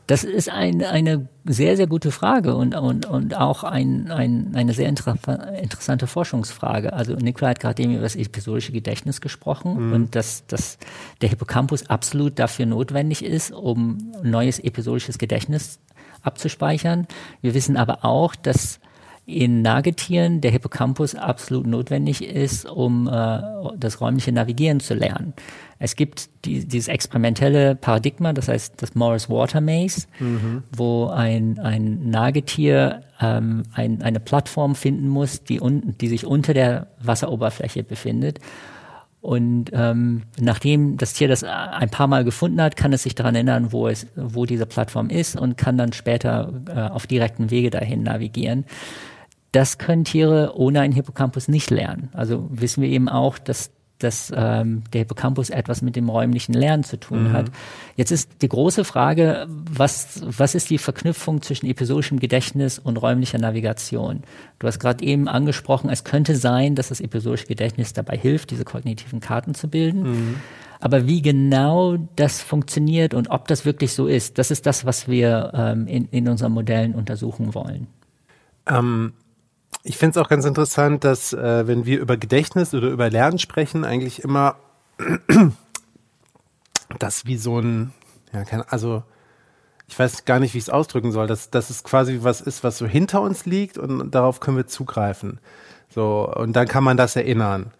Das ist ein, eine sehr, sehr gute Frage und, und, und auch ein, ein, eine sehr inter interessante Forschungsfrage. Also Nikola hat gerade eben über das episodische Gedächtnis gesprochen mhm. und dass, dass der Hippocampus absolut dafür notwendig ist, um neues episodisches Gedächtnis abzuspeichern. Wir wissen aber auch, dass in Nagetieren der Hippocampus absolut notwendig ist, um äh, das räumliche Navigieren zu lernen. Es gibt die, dieses experimentelle Paradigma, das heißt das Morris Water Maze, mhm. wo ein, ein Nagetier ähm, ein, eine Plattform finden muss, die, un, die sich unter der Wasseroberfläche befindet. Und ähm, nachdem das Tier das ein paar Mal gefunden hat, kann es sich daran erinnern, wo es, wo diese Plattform ist und kann dann später äh, auf direkten Wege dahin navigieren. Das können Tiere ohne einen Hippocampus nicht lernen. Also wissen wir eben auch, dass dass ähm, der Hippocampus etwas mit dem räumlichen Lernen zu tun mhm. hat. Jetzt ist die große Frage, was, was ist die Verknüpfung zwischen episodischem Gedächtnis und räumlicher Navigation? Du hast gerade eben angesprochen, es könnte sein, dass das episodische Gedächtnis dabei hilft, diese kognitiven Karten zu bilden. Mhm. Aber wie genau das funktioniert und ob das wirklich so ist, das ist das, was wir ähm, in, in unseren Modellen untersuchen wollen. Ähm, ich finde es auch ganz interessant, dass äh, wenn wir über Gedächtnis oder über Lernen sprechen, eigentlich immer das wie so ein, ja, kein, also ich weiß gar nicht, wie ich es ausdrücken soll, dass, dass es quasi was ist, was so hinter uns liegt und darauf können wir zugreifen. So, und dann kann man das erinnern.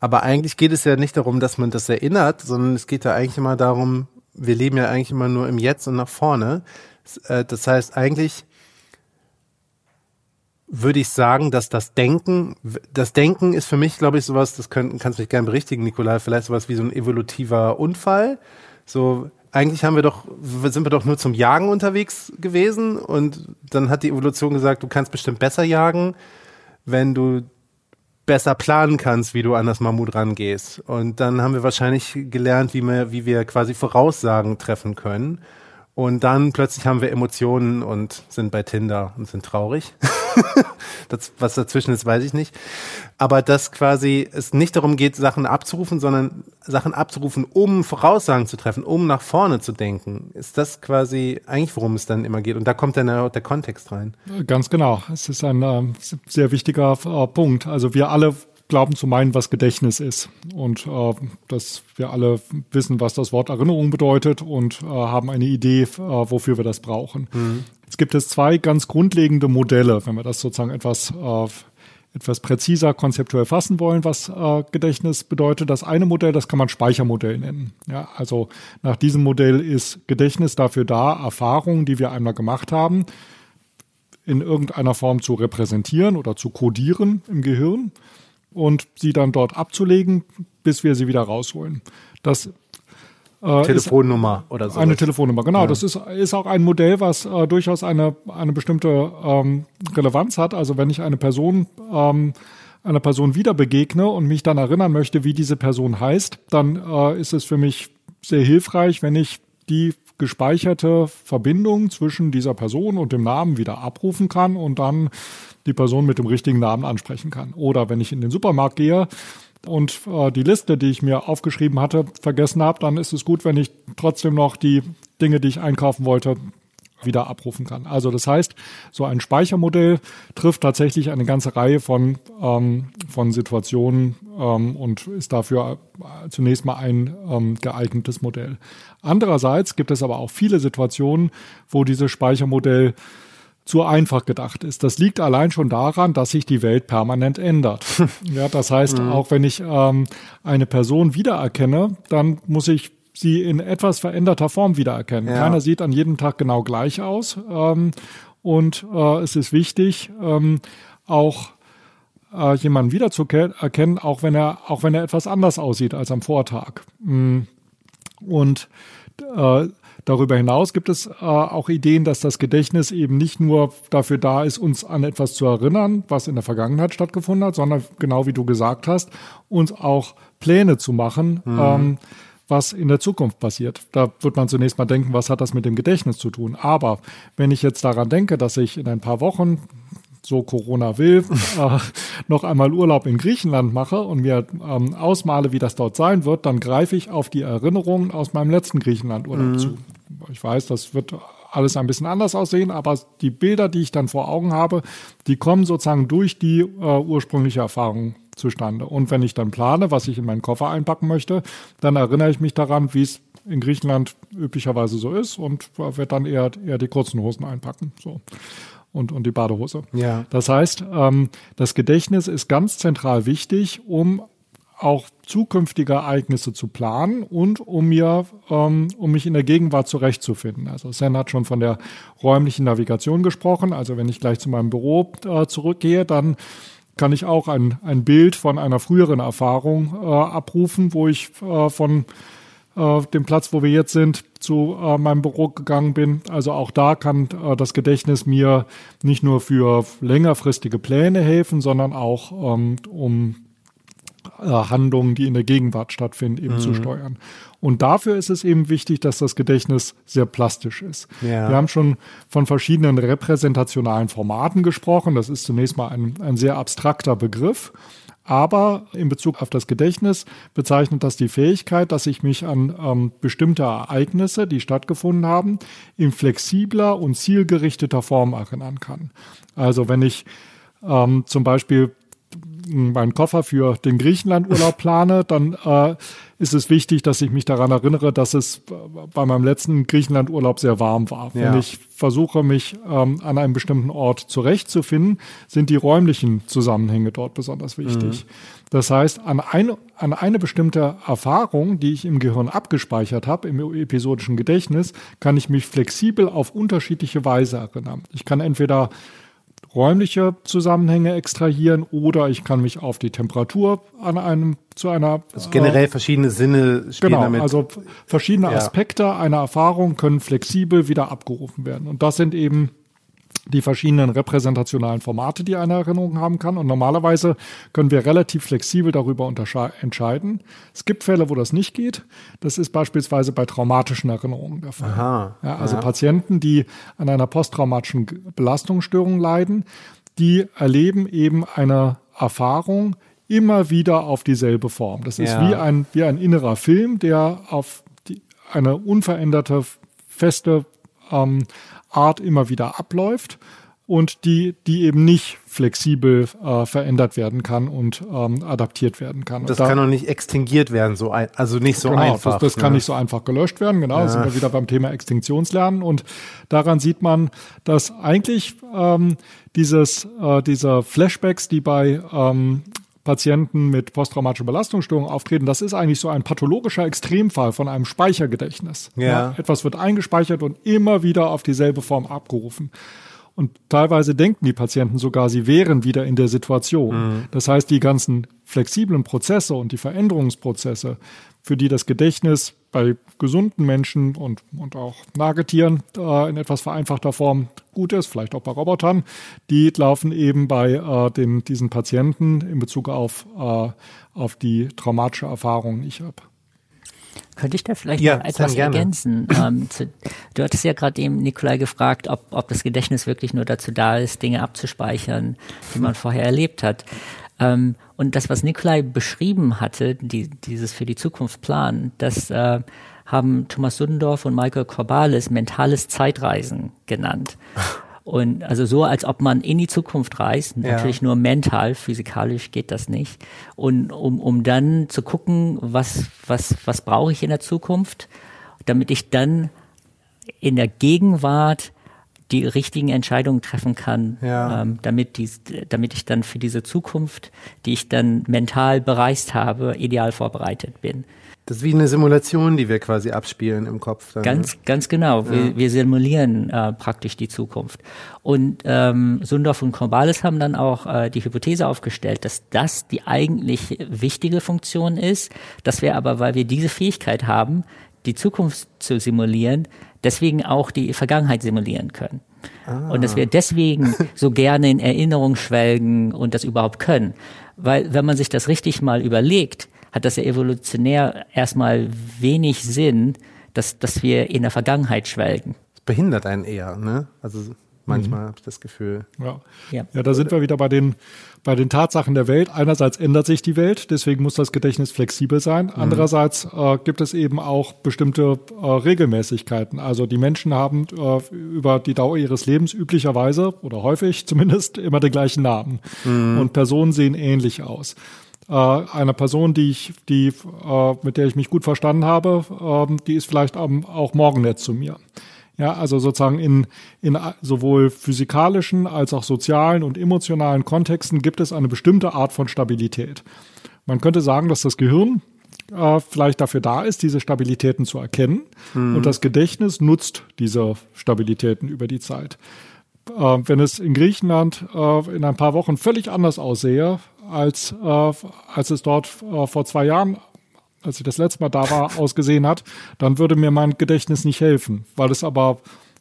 Aber eigentlich geht es ja nicht darum, dass man das erinnert, sondern es geht ja eigentlich immer darum, wir leben ja eigentlich immer nur im Jetzt und nach vorne. Das äh, heißt, eigentlich würde ich sagen, dass das Denken, das Denken ist für mich, glaube ich, sowas, das können, kannst du mich gerne berichtigen, Nikolai, vielleicht sowas wie so ein evolutiver Unfall. So, eigentlich haben wir doch, sind wir doch nur zum Jagen unterwegs gewesen und dann hat die Evolution gesagt, du kannst bestimmt besser jagen, wenn du besser planen kannst, wie du an das Mammut rangehst. Und dann haben wir wahrscheinlich gelernt, wie wir, wie wir quasi Voraussagen treffen können. Und dann plötzlich haben wir Emotionen und sind bei Tinder und sind traurig. das, was dazwischen ist, weiß ich nicht. Aber dass quasi es nicht darum geht, Sachen abzurufen, sondern Sachen abzurufen, um Voraussagen zu treffen, um nach vorne zu denken. Ist das quasi eigentlich, worum es dann immer geht? Und da kommt dann der, Kontext rein. Ganz genau. Es ist ein äh, sehr wichtiger äh, Punkt. Also wir alle glauben zu meinen, was Gedächtnis ist. Und äh, dass wir alle wissen, was das Wort Erinnerung bedeutet und äh, haben eine Idee, äh, wofür wir das brauchen. Mhm. es gibt es zwei ganz grundlegende Modelle, wenn wir das sozusagen etwas äh, etwas präziser konzeptuell fassen wollen, was äh, Gedächtnis bedeutet. Das eine Modell, das kann man Speichermodell nennen. Ja, also nach diesem Modell ist Gedächtnis dafür da, Erfahrungen, die wir einmal gemacht haben, in irgendeiner Form zu repräsentieren oder zu kodieren im Gehirn und sie dann dort abzulegen, bis wir sie wieder rausholen. Das äh, Telefonnummer oder so. Eine Telefonnummer, genau. Ja. Das ist, ist auch ein Modell, was äh, durchaus eine, eine bestimmte ähm, Relevanz hat. Also wenn ich eine Person ähm, einer Person wieder begegne und mich dann erinnern möchte, wie diese Person heißt, dann äh, ist es für mich sehr hilfreich, wenn ich die gespeicherte Verbindung zwischen dieser Person und dem Namen wieder abrufen kann und dann die Person mit dem richtigen Namen ansprechen kann. Oder wenn ich in den Supermarkt gehe und äh, die Liste, die ich mir aufgeschrieben hatte, vergessen habe, dann ist es gut, wenn ich trotzdem noch die Dinge, die ich einkaufen wollte, wieder abrufen kann. Also das heißt, so ein Speichermodell trifft tatsächlich eine ganze Reihe von, ähm, von Situationen ähm, und ist dafür äh, zunächst mal ein ähm, geeignetes Modell. Andererseits gibt es aber auch viele Situationen, wo dieses Speichermodell zu einfach gedacht ist. Das liegt allein schon daran, dass sich die Welt permanent ändert. ja, das heißt, mhm. auch wenn ich ähm, eine Person wiedererkenne, dann muss ich sie in etwas veränderter Form wiedererkennen. Ja. Keiner sieht an jedem Tag genau gleich aus. Ähm, und äh, es ist wichtig, ähm, auch äh, jemanden wiederzuerkennen, auch wenn er, auch wenn er etwas anders aussieht als am Vortag. Mm. Und äh, Darüber hinaus gibt es äh, auch Ideen, dass das Gedächtnis eben nicht nur dafür da ist, uns an etwas zu erinnern, was in der Vergangenheit stattgefunden hat, sondern genau wie du gesagt hast, uns auch Pläne zu machen, mhm. ähm, was in der Zukunft passiert. Da wird man zunächst mal denken, was hat das mit dem Gedächtnis zu tun? Aber wenn ich jetzt daran denke, dass ich in ein paar Wochen so Corona will, äh, noch einmal Urlaub in Griechenland mache und mir ähm, ausmale, wie das dort sein wird, dann greife ich auf die Erinnerungen aus meinem letzten Griechenland-Urlaub mhm. zu. Ich weiß, das wird alles ein bisschen anders aussehen, aber die Bilder, die ich dann vor Augen habe, die kommen sozusagen durch die äh, ursprüngliche Erfahrung zustande. Und wenn ich dann plane, was ich in meinen Koffer einpacken möchte, dann erinnere ich mich daran, wie es in Griechenland üblicherweise so ist und werde dann eher, eher die kurzen Hosen einpacken. So und, und die Badehose. Ja. Das heißt, ähm, das Gedächtnis ist ganz zentral wichtig, um auch zukünftige Ereignisse zu planen und um mir, ähm, um mich in der Gegenwart zurechtzufinden. Also Sen hat schon von der räumlichen Navigation gesprochen. Also wenn ich gleich zu meinem Büro äh, zurückgehe, dann kann ich auch ein, ein Bild von einer früheren Erfahrung äh, abrufen, wo ich äh, von äh, dem Platz, wo wir jetzt sind, zu äh, meinem Büro gegangen bin. Also auch da kann äh, das Gedächtnis mir nicht nur für längerfristige Pläne helfen, sondern auch ähm, um äh, Handlungen, die in der Gegenwart stattfinden, eben mhm. zu steuern. Und dafür ist es eben wichtig, dass das Gedächtnis sehr plastisch ist. Ja. Wir haben schon von verschiedenen repräsentationalen Formaten gesprochen. Das ist zunächst mal ein, ein sehr abstrakter Begriff. Aber in Bezug auf das Gedächtnis bezeichnet das die Fähigkeit, dass ich mich an ähm, bestimmte Ereignisse, die stattgefunden haben, in flexibler und zielgerichteter Form erinnern kann. Also wenn ich ähm, zum Beispiel meinen Koffer für den Griechenlandurlaub plane, dann äh, ist es wichtig, dass ich mich daran erinnere, dass es bei meinem letzten Griechenlandurlaub sehr warm war. Ja. Wenn ich versuche, mich ähm, an einem bestimmten Ort zurechtzufinden, sind die räumlichen Zusammenhänge dort besonders wichtig. Mhm. Das heißt, an eine, an eine bestimmte Erfahrung, die ich im Gehirn abgespeichert habe, im episodischen Gedächtnis, kann ich mich flexibel auf unterschiedliche Weise erinnern. Ich kann entweder räumliche Zusammenhänge extrahieren oder ich kann mich auf die Temperatur an einem zu einer also generell äh, verschiedene Sinne spielen genau, damit. Also verschiedene ja. Aspekte einer Erfahrung können flexibel wieder abgerufen werden und das sind eben die verschiedenen repräsentationalen Formate, die eine Erinnerung haben kann. Und normalerweise können wir relativ flexibel darüber entscheiden. Es gibt Fälle, wo das nicht geht. Das ist beispielsweise bei traumatischen Erinnerungen der Fall. Aha, ja, also aha. Patienten, die an einer posttraumatischen Belastungsstörung leiden, die erleben eben eine Erfahrung immer wieder auf dieselbe Form. Das ist ja. wie, ein, wie ein innerer Film, der auf die, eine unveränderte, feste ähm, Art immer wieder abläuft. und die, die eben nicht flexibel äh, verändert werden kann und ähm, adaptiert werden kann. Das da, kann auch nicht extinguiert werden, so ein, also nicht so genau, einfach. Das, das kann ne? nicht so einfach gelöscht werden, genau. Ja. Sind wir wieder beim Thema Extinktionslernen und daran sieht man, dass eigentlich ähm, dieses, äh, diese Flashbacks, die bei ähm, Patienten mit posttraumatischer Belastungsstörung auftreten, das ist eigentlich so ein pathologischer Extremfall von einem Speichergedächtnis. Ja. etwas wird eingespeichert und immer wieder auf dieselbe Form abgerufen. Und teilweise denken die Patienten sogar, sie wären wieder in der Situation. Das heißt, die ganzen flexiblen Prozesse und die Veränderungsprozesse, für die das Gedächtnis bei gesunden Menschen und, und auch Nagetieren äh, in etwas vereinfachter Form gut ist, vielleicht auch bei Robotern, die laufen eben bei äh, den, diesen Patienten in Bezug auf, äh, auf die traumatische Erfahrung nicht ab. Könnte ich da vielleicht Ja, noch etwas ergänzen? ähm, zu, du hattest ja gerade eben, Nikolai, gefragt, ob, ob das Gedächtnis wirklich nur dazu da ist, Dinge abzuspeichern, die man vorher erlebt hat. Ähm, und das, was Nikolai beschrieben hatte, die, dieses für die Zukunft planen, das äh, haben Thomas Suddendorf und Michael Corbalis mentales Zeitreisen genannt. Und also so, als ob man in die Zukunft reist, Ja. natürlich nur mental, physikalisch geht das nicht. Und um, um dann zu gucken, was, was, was brauche ich in der Zukunft, damit ich dann in der Gegenwart die richtigen Entscheidungen treffen kann, Ja. ähm, damit, dies, damit ich dann für diese Zukunft, die ich dann mental bereist habe, ideal vorbereitet bin. Das ist wie eine Simulation, die wir quasi abspielen im Kopf. Dann, Ganz, ganz genau. Wir, wir simulieren äh, praktisch die Zukunft. Und ähm, Sundorf und Corbalis haben dann auch äh, die Hypothese aufgestellt, dass das die eigentlich wichtige Funktion ist, dass wir aber, weil wir diese Fähigkeit haben, die Zukunft zu simulieren, deswegen auch die Vergangenheit simulieren können. Und dass wir deswegen so gerne in Erinnerung schwelgen und das überhaupt können. Weil wenn man sich das richtig mal überlegt, hat das ja evolutionär erstmal wenig Sinn, dass, dass wir in der Vergangenheit schwelgen. Das behindert einen eher, ne? Also manchmal habe ich das Gefühl. Ja. Ja. ja, da sind wir wieder bei den, bei den Tatsachen der Welt. Einerseits ändert sich die Welt, deswegen muss das Gedächtnis flexibel sein. Andererseits äh, gibt es eben auch bestimmte äh, Regelmäßigkeiten. Also die Menschen haben äh, über die Dauer ihres Lebens üblicherweise oder häufig zumindest immer den gleichen Namen. Und Personen sehen ähnlich aus. Äh, eine Person, die ich, die, äh, mit der ich mich gut verstanden habe, ähm, die ist vielleicht am, auch morgen nett zu mir. Ja, also sozusagen in, in sowohl physikalischen als auch sozialen und emotionalen Kontexten gibt es eine bestimmte Art von Stabilität. Man könnte sagen, dass das Gehirn äh, vielleicht dafür da ist, diese Stabilitäten zu erkennen und das Gedächtnis nutzt diese Stabilitäten über die Zeit. Äh, wenn es in Griechenland äh, in ein paar Wochen völlig anders aussehe, als, äh, als es dort äh, vor zwei Jahren als ich das letzte Mal da war, ausgesehen hat, dann würde mir mein Gedächtnis nicht helfen, weil es aber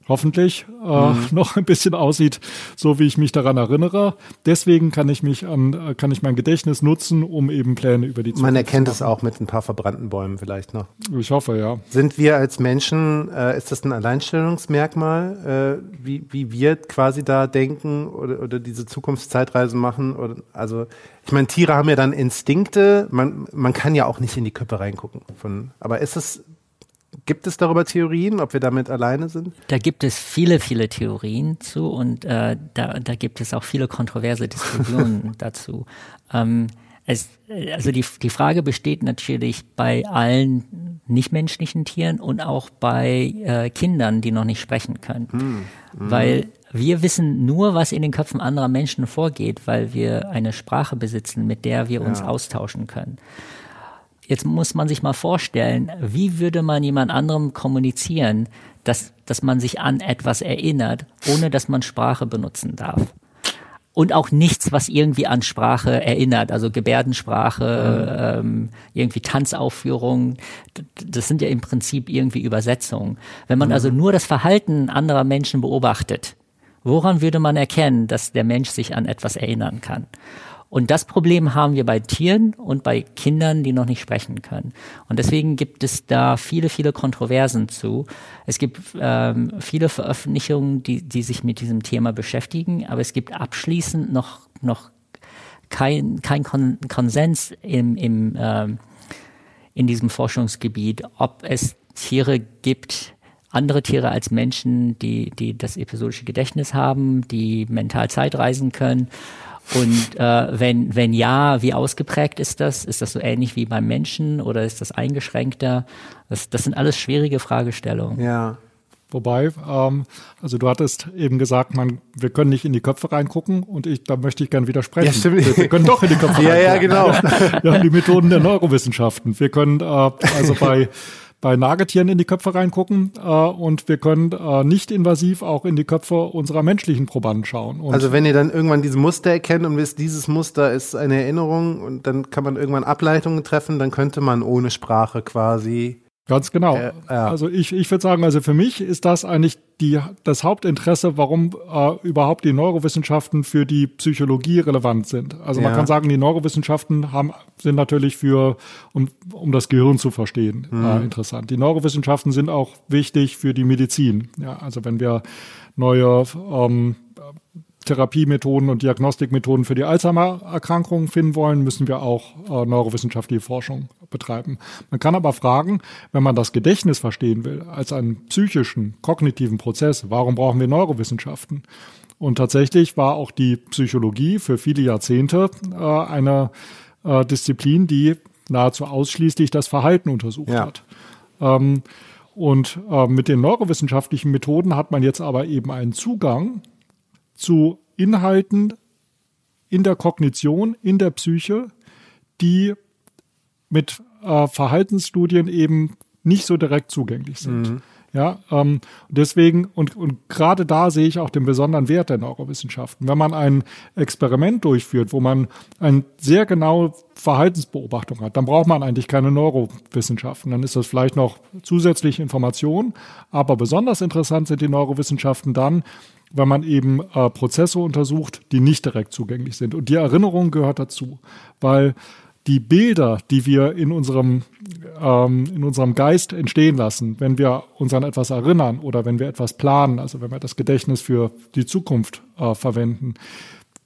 hoffentlich äh, Mhm. noch ein bisschen aussieht, so wie ich mich daran erinnere. Deswegen kann ich mich an, äh, kann ich mein Gedächtnis nutzen, um eben Pläne über die Zukunft Man erkennt zu es auch mit ein paar verbrannten Bäumen vielleicht noch. Ich hoffe, ja. Sind wir als Menschen, äh, ist das ein Alleinstellungsmerkmal, äh, wie, wie wir quasi da denken oder, oder diese Zukunftszeitreisen machen? Oder, also, ich meine, Tiere haben ja dann Instinkte, man, man kann ja auch nicht in die Köpfe reingucken. Von, aber ist es, gibt es darüber Theorien, ob wir damit alleine sind? Da gibt es viele, viele Theorien zu und äh, da, da gibt es auch viele kontroverse Diskussionen dazu. Ähm, es, also die, die Frage besteht natürlich bei allen nichtmenschlichen Tieren und auch bei äh, Kindern, die noch nicht sprechen können. Weil wir wissen nur, was in den Köpfen anderer Menschen vorgeht, weil wir eine Sprache besitzen, mit der wir uns austauschen können. Jetzt muss man sich mal vorstellen, wie würde man jemand anderem kommunizieren, dass, dass man sich an etwas erinnert, ohne dass man Sprache benutzen darf. Und auch nichts, was irgendwie an Sprache erinnert, also Gebärdensprache, ähm, irgendwie Tanzaufführungen, das sind ja im Prinzip irgendwie Übersetzungen. Wenn man also nur das Verhalten anderer Menschen beobachtet, woran würde man erkennen, dass der Mensch sich an etwas erinnern kann? Und das Problem haben wir bei Tieren und bei Kindern, die noch nicht sprechen können. Und deswegen gibt es da viele, viele Kontroversen zu. Es gibt ähm, viele Veröffentlichungen, die, die sich mit diesem Thema beschäftigen, aber es gibt abschließend noch, noch kein, kein Kon Konsens im, im, ähm, in diesem Forschungsgebiet, ob es Tiere gibt, andere Tiere als Menschen, die, die das episodische Gedächtnis haben, die mental Zeitreisen können? Und äh, wenn, wenn ja, wie ausgeprägt ist das? Ist das so ähnlich wie beim Menschen oder ist das eingeschränkter? Das, das sind alles schwierige Fragestellungen. Ja. Wobei, ähm, also du hattest eben gesagt, man, wir können nicht in die Köpfe reingucken und ich, da möchte ich gern widersprechen. Ja, stimmt. Wir, wir können doch in die Köpfe ja, reingucken. Ja, genau. Wir haben die Methoden der Neurowissenschaften. Wir können äh, also bei bei Nagetieren in die Köpfe reingucken äh, und wir können äh, nicht invasiv auch in die Köpfe unserer menschlichen Probanden schauen. Und also wenn ihr dann irgendwann diese Muster erkennt und wisst, dieses Muster ist eine Erinnerung und dann kann man irgendwann Ableitungen treffen, dann könnte man ohne Sprache quasi Ganz genau. Äh, ja. Also ich, ich würde sagen, also für mich ist das eigentlich die, das Hauptinteresse, warum äh, überhaupt die Neurowissenschaften für die Psychologie relevant sind. Also ja. man kann sagen, die Neurowissenschaften haben, sind natürlich für, um, um das Gehirn zu verstehen, mhm. äh, interessant. Die Neurowissenschaften sind auch wichtig für die Medizin. Ja, also wenn wir neue ähm, Therapiemethoden und Diagnostikmethoden für die Alzheimer-Erkrankungen finden wollen, müssen wir auch äh, neurowissenschaftliche Forschung betreiben. Man kann aber fragen, wenn man das Gedächtnis verstehen will, als einen psychischen, kognitiven Prozess, warum brauchen wir Neurowissenschaften? Und tatsächlich war auch die Psychologie für viele Jahrzehnte äh, eine äh, Disziplin, die nahezu ausschließlich das Verhalten untersucht ja. hat. Ähm, und äh, mit den neurowissenschaftlichen Methoden hat man jetzt aber eben einen Zugang zu Inhalten in der Kognition, in der Psyche, die mit äh, Verhaltensstudien eben nicht so direkt zugänglich sind. Mhm. Ja, ähm, deswegen, und, und gerade da sehe ich auch den besonderen Wert der Neurowissenschaften. Wenn man ein Experiment durchführt, wo man eine sehr genaue Verhaltensbeobachtung hat, dann braucht man eigentlich keine Neurowissenschaften. Dann ist das vielleicht noch zusätzliche Information. Aber besonders interessant sind die Neurowissenschaften dann, weil man eben äh, Prozesse untersucht, die nicht direkt zugänglich sind. Und die Erinnerung gehört dazu, weil die Bilder, die wir in unserem, ähm, in unserem Geist entstehen lassen, wenn wir uns an etwas erinnern oder wenn wir etwas planen, also wenn wir das Gedächtnis für die Zukunft äh, verwenden,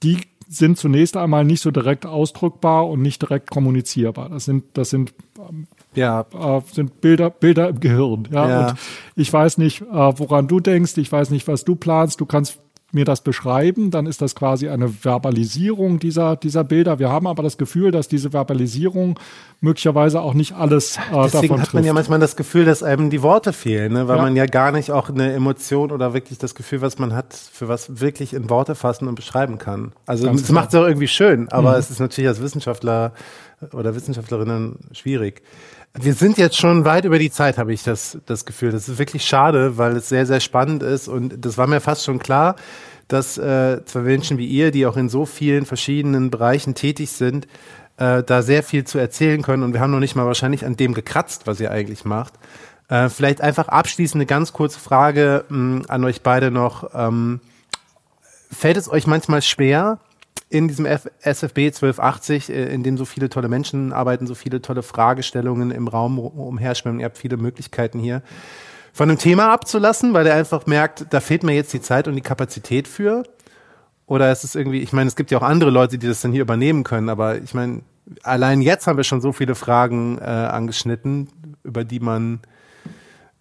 die sind zunächst einmal nicht so direkt ausdrückbar und nicht direkt kommunizierbar. Das sind, das sind ähm, ja. Äh, sind Bilder, Bilder im Gehirn. Ja? ja. Und ich weiß nicht, äh, woran du denkst, ich weiß nicht, was du planst. Du kannst mir das beschreiben, dann ist das quasi eine Verbalisierung dieser, dieser Bilder. Wir haben aber das Gefühl, dass diese Verbalisierung möglicherweise auch nicht alles äh, Deswegen davon hat man trifft. ja manchmal das Gefühl, dass einem die Worte fehlen, ne? weil ja. man ja gar nicht auch eine Emotion oder wirklich das Gefühl, was man hat, für was wirklich in Worte fassen und beschreiben kann. Also es macht es auch irgendwie schön, aber mhm. es ist natürlich als Wissenschaftler oder Wissenschaftlerinnen schwierig. Wir sind jetzt schon weit über die Zeit, habe ich das, das Gefühl. Das ist wirklich schade, weil es sehr, sehr spannend ist und das war mir fast schon klar, dass äh, zwei Menschen wie ihr, die auch in so vielen verschiedenen Bereichen tätig sind, äh, da sehr viel zu erzählen können und wir haben noch nicht mal wahrscheinlich an dem gekratzt, was ihr eigentlich macht. Äh, vielleicht einfach abschließend eine ganz kurze Frage mh, an euch beide noch. Ähm, fällt es euch manchmal schwer, in diesem F SFB 1280, äh, in dem so viele tolle Menschen arbeiten, so viele tolle Fragestellungen im Raum umherschwimmen. Ihr habt viele Möglichkeiten hier von einem Thema abzulassen, weil er einfach merkt, da fehlt mir jetzt die Zeit und die Kapazität für. Oder ist es irgendwie, ich meine, es gibt ja auch andere Leute, die das dann hier übernehmen können, aber ich meine, allein jetzt haben wir schon so viele Fragen äh, angeschnitten, über die man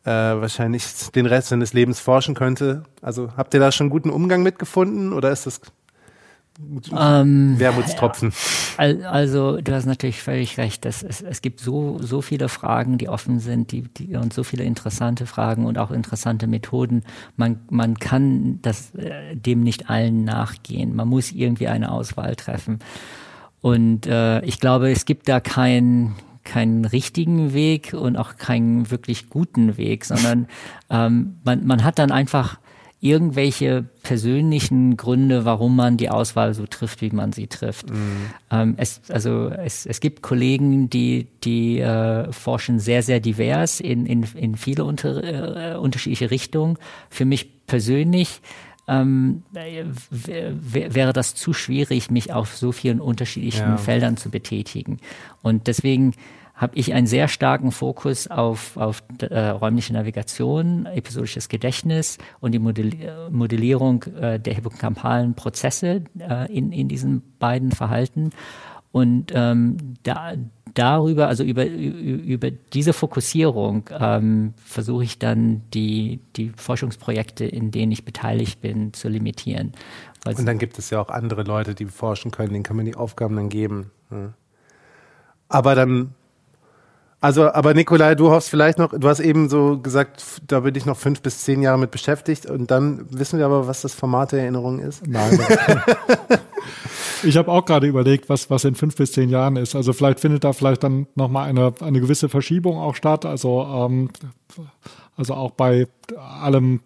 äh, wahrscheinlich den Rest seines Lebens forschen könnte. Also habt ihr da schon guten Umgang mitgefunden oder ist das ähm, Wermutstropfen. Also du hast natürlich völlig recht. Dass es, es gibt so, so viele Fragen, die offen sind die, die, und so viele interessante Fragen und auch interessante Methoden. Man, man kann das, äh, dem nicht allen nachgehen. Man muss irgendwie eine Auswahl treffen. Und äh, ich glaube, es gibt da keinen keinen richtigen Weg und auch keinen wirklich guten Weg, sondern ähm, man, man hat dann einfach irgendwelche persönlichen Gründe, warum man die Auswahl so trifft, wie man sie trifft. Mhm. Ähm, es, also es, es gibt Kollegen, die, die äh, forschen sehr, sehr divers in, in, in viele unter, äh, unterschiedliche Richtungen. Für mich persönlich ähm, wäre das zu schwierig, mich auf so vielen unterschiedlichen ja. Feldern zu betätigen. Und deswegen habe ich einen sehr starken Fokus auf, auf äh, räumliche Navigation, episodisches Gedächtnis und die Modellierung äh, der hippocampalen Prozesse äh, in, in diesen beiden Verhalten. Und ähm, da, darüber, also über, über diese Fokussierung ähm, versuche ich dann die, die Forschungsprojekte, in denen ich beteiligt bin, zu limitieren. Und dann gibt es ja auch andere Leute, die forschen können, denen kann man die Aufgaben dann geben. Ja. Aber dann, also, aber Nikolai, du hoffst vielleicht noch, du hast eben so gesagt, da bin ich noch fünf bis zehn Jahre mit beschäftigt und dann wissen wir aber, was das Format der Erinnerung ist. Nein. ich habe auch gerade überlegt, was, was in fünf bis zehn Jahren ist. Also vielleicht findet da vielleicht dann nochmal eine, eine gewisse Verschiebung auch statt. Also, ähm, also auch bei allem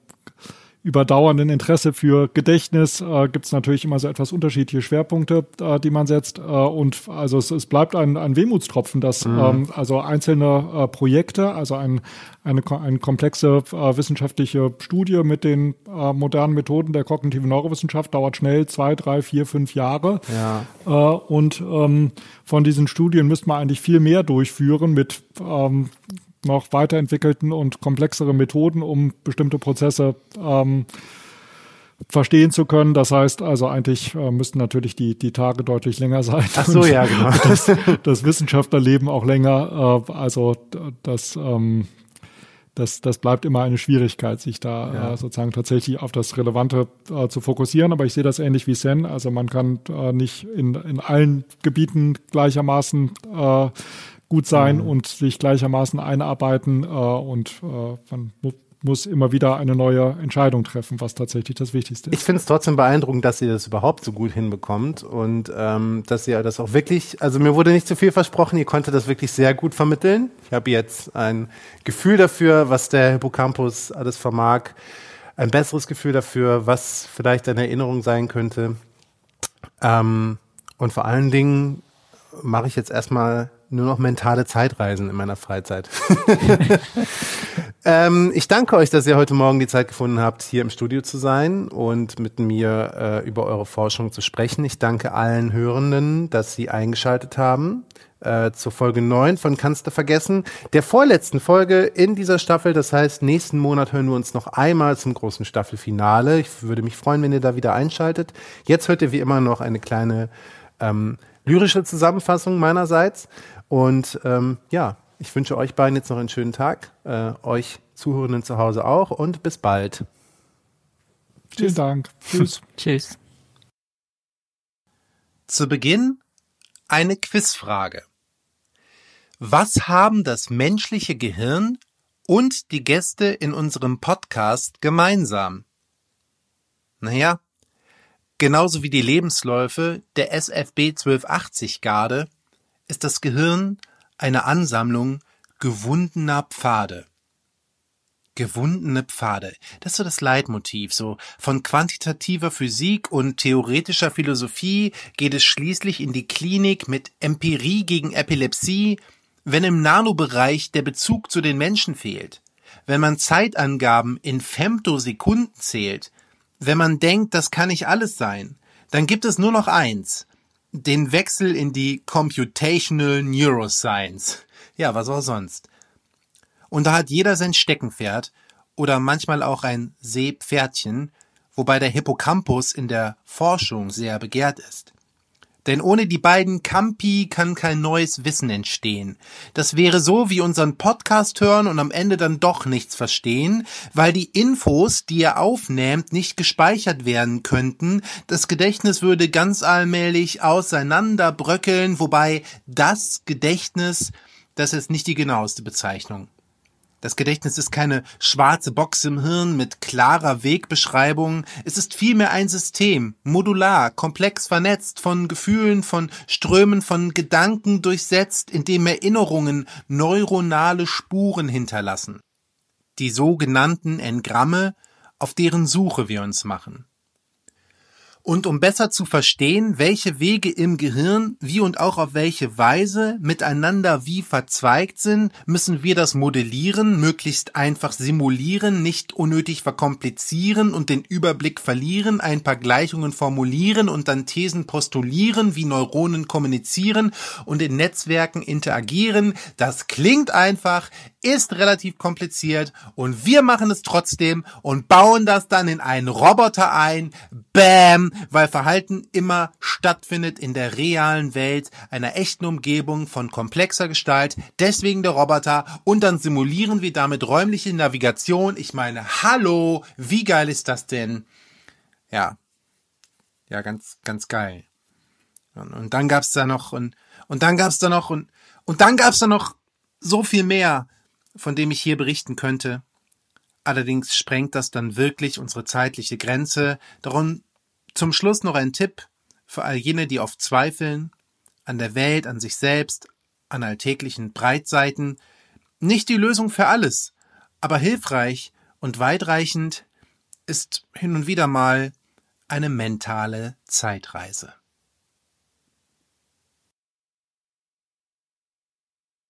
überdauernden Interesse für Gedächtnis äh, gibt es natürlich immer so etwas unterschiedliche Schwerpunkte, äh, die man setzt. Äh, und also es, es bleibt ein, ein Wehmutstropfen, dass mhm. ähm, also einzelne äh, Projekte, also ein, eine, eine komplexe äh, wissenschaftliche Studie mit den äh, modernen Methoden der kognitiven Neurowissenschaft dauert schnell zwei, drei, vier, fünf Jahre. Ja. Und ähm, von diesen Studien müsste man eigentlich viel mehr durchführen mit ähm, noch weiterentwickelten und komplexere Methoden, um bestimmte Prozesse ähm, verstehen zu können. Das heißt also eigentlich äh, müssten natürlich die, die Tage deutlich länger sein. Ach so, ja, genau. Das, das Wissenschaftlerleben auch länger. Äh, also das, ähm, das, das bleibt immer eine Schwierigkeit, sich da ja. äh, sozusagen tatsächlich auf das Relevante äh, zu fokussieren. Aber ich sehe das ähnlich wie Sen. Also man kann äh, nicht in, in allen Gebieten gleichermaßen äh, gut sein mhm. und sich gleichermaßen einarbeiten äh, und äh, man muss immer wieder eine neue Entscheidung treffen, was tatsächlich das Wichtigste ist. Ich finde es trotzdem beeindruckend, dass ihr das überhaupt so gut hinbekommt und ähm, dass ihr das auch wirklich, also mir wurde nicht zu viel versprochen, ihr konntet das wirklich sehr gut vermitteln. Ich habe jetzt ein Gefühl dafür, was der Hippocampus alles vermag, ein besseres Gefühl dafür, was vielleicht eine Erinnerung sein könnte. Ähm, und vor allen Dingen mache ich jetzt erstmal nur noch mentale Zeitreisen in meiner Freizeit. ähm, ich danke euch, dass ihr heute Morgen die Zeit gefunden habt, hier im Studio zu sein und mit mir äh, über eure Forschung zu sprechen. Ich danke allen Hörenden, dass sie eingeschaltet haben äh, zur Folge 9 von Kannst du vergessen, der vorletzten Folge in dieser Staffel. Das heißt, nächsten Monat hören wir uns noch einmal zum großen Staffelfinale. Ich würde mich freuen, wenn ihr da wieder einschaltet. Jetzt hört ihr wie immer noch eine kleine ähm, lyrische Zusammenfassung meinerseits. Und ähm, ja, ich wünsche euch beiden jetzt noch einen schönen Tag, äh, euch Zuhörenden zu Hause auch und bis bald. Vielen Dank. Tschüss. Tschüss. Zu Beginn eine Quizfrage. Was haben das menschliche Gehirn und die Gäste in unserem Podcast gemeinsam? Naja, Genauso wie die Lebensläufe der SFB 1280 Garde ist das Gehirn eine Ansammlung gewundener Pfade. Gewundene Pfade. Das ist so das Leitmotiv. So von quantitativer Physik und theoretischer Philosophie geht es schließlich in die Klinik mit Empirie gegen Epilepsie, wenn im Nanobereich der Bezug zu den Menschen fehlt. Wenn man Zeitangaben in Femtosekunden zählt, wenn man denkt, das kann nicht alles sein, dann gibt es nur noch eins. Den Wechsel in die Computational Neuroscience. Ja, was auch sonst. Und da hat jeder sein Steckenpferd oder manchmal auch ein Seepferdchen, wobei der Hippocampus in der Forschung sehr begehrt ist. Denn ohne die beiden Campi kann kein neues Wissen entstehen. Das wäre so wie unseren Podcast hören und am Ende dann doch nichts verstehen, weil die Infos, die ihr aufnehmt, nicht gespeichert werden könnten. Das Gedächtnis würde ganz allmählich auseinanderbröckeln, wobei das Gedächtnis, das ist nicht die genaueste Bezeichnung. Das Gedächtnis ist keine schwarze Box im Hirn mit klarer Wegbeschreibung. Es ist vielmehr ein System, modular, komplex vernetzt, von Gefühlen, von Strömen, von Gedanken durchsetzt, in dem Erinnerungen neuronale Spuren hinterlassen. Die sogenannten Engramme, auf deren Suche wir uns machen. Und um besser zu verstehen, welche Wege im Gehirn wie und auch auf welche Weise miteinander wie verzweigt sind, müssen wir das modellieren, möglichst einfach simulieren, nicht unnötig verkomplizieren und den Überblick verlieren, ein paar Gleichungen formulieren und dann Thesen postulieren, wie Neuronen kommunizieren und in Netzwerken interagieren. Das klingt einfach, ist relativ kompliziert und wir machen es trotzdem und bauen das dann in einen Roboter ein. Bam! Weil Verhalten immer stattfindet in der realen Welt, einer echten Umgebung von komplexer Gestalt. Deswegen der Roboter und dann simulieren wir damit räumliche Navigation. Ich meine, hallo, wie geil ist das denn? Ja. Ja, ganz, ganz geil. Und, dann gab's da noch und, und dann gab's da noch und, und dann gab's da noch so viel mehr von dem ich hier berichten könnte. Allerdings sprengt das dann wirklich unsere zeitliche Grenze. Darum zum Schluss noch ein Tipp für all jene, die oft zweifeln, an der Welt, an sich selbst, an alltäglichen Breitseiten. Nicht die Lösung für alles, aber hilfreich und weitreichend ist hin und wieder mal eine mentale Zeitreise.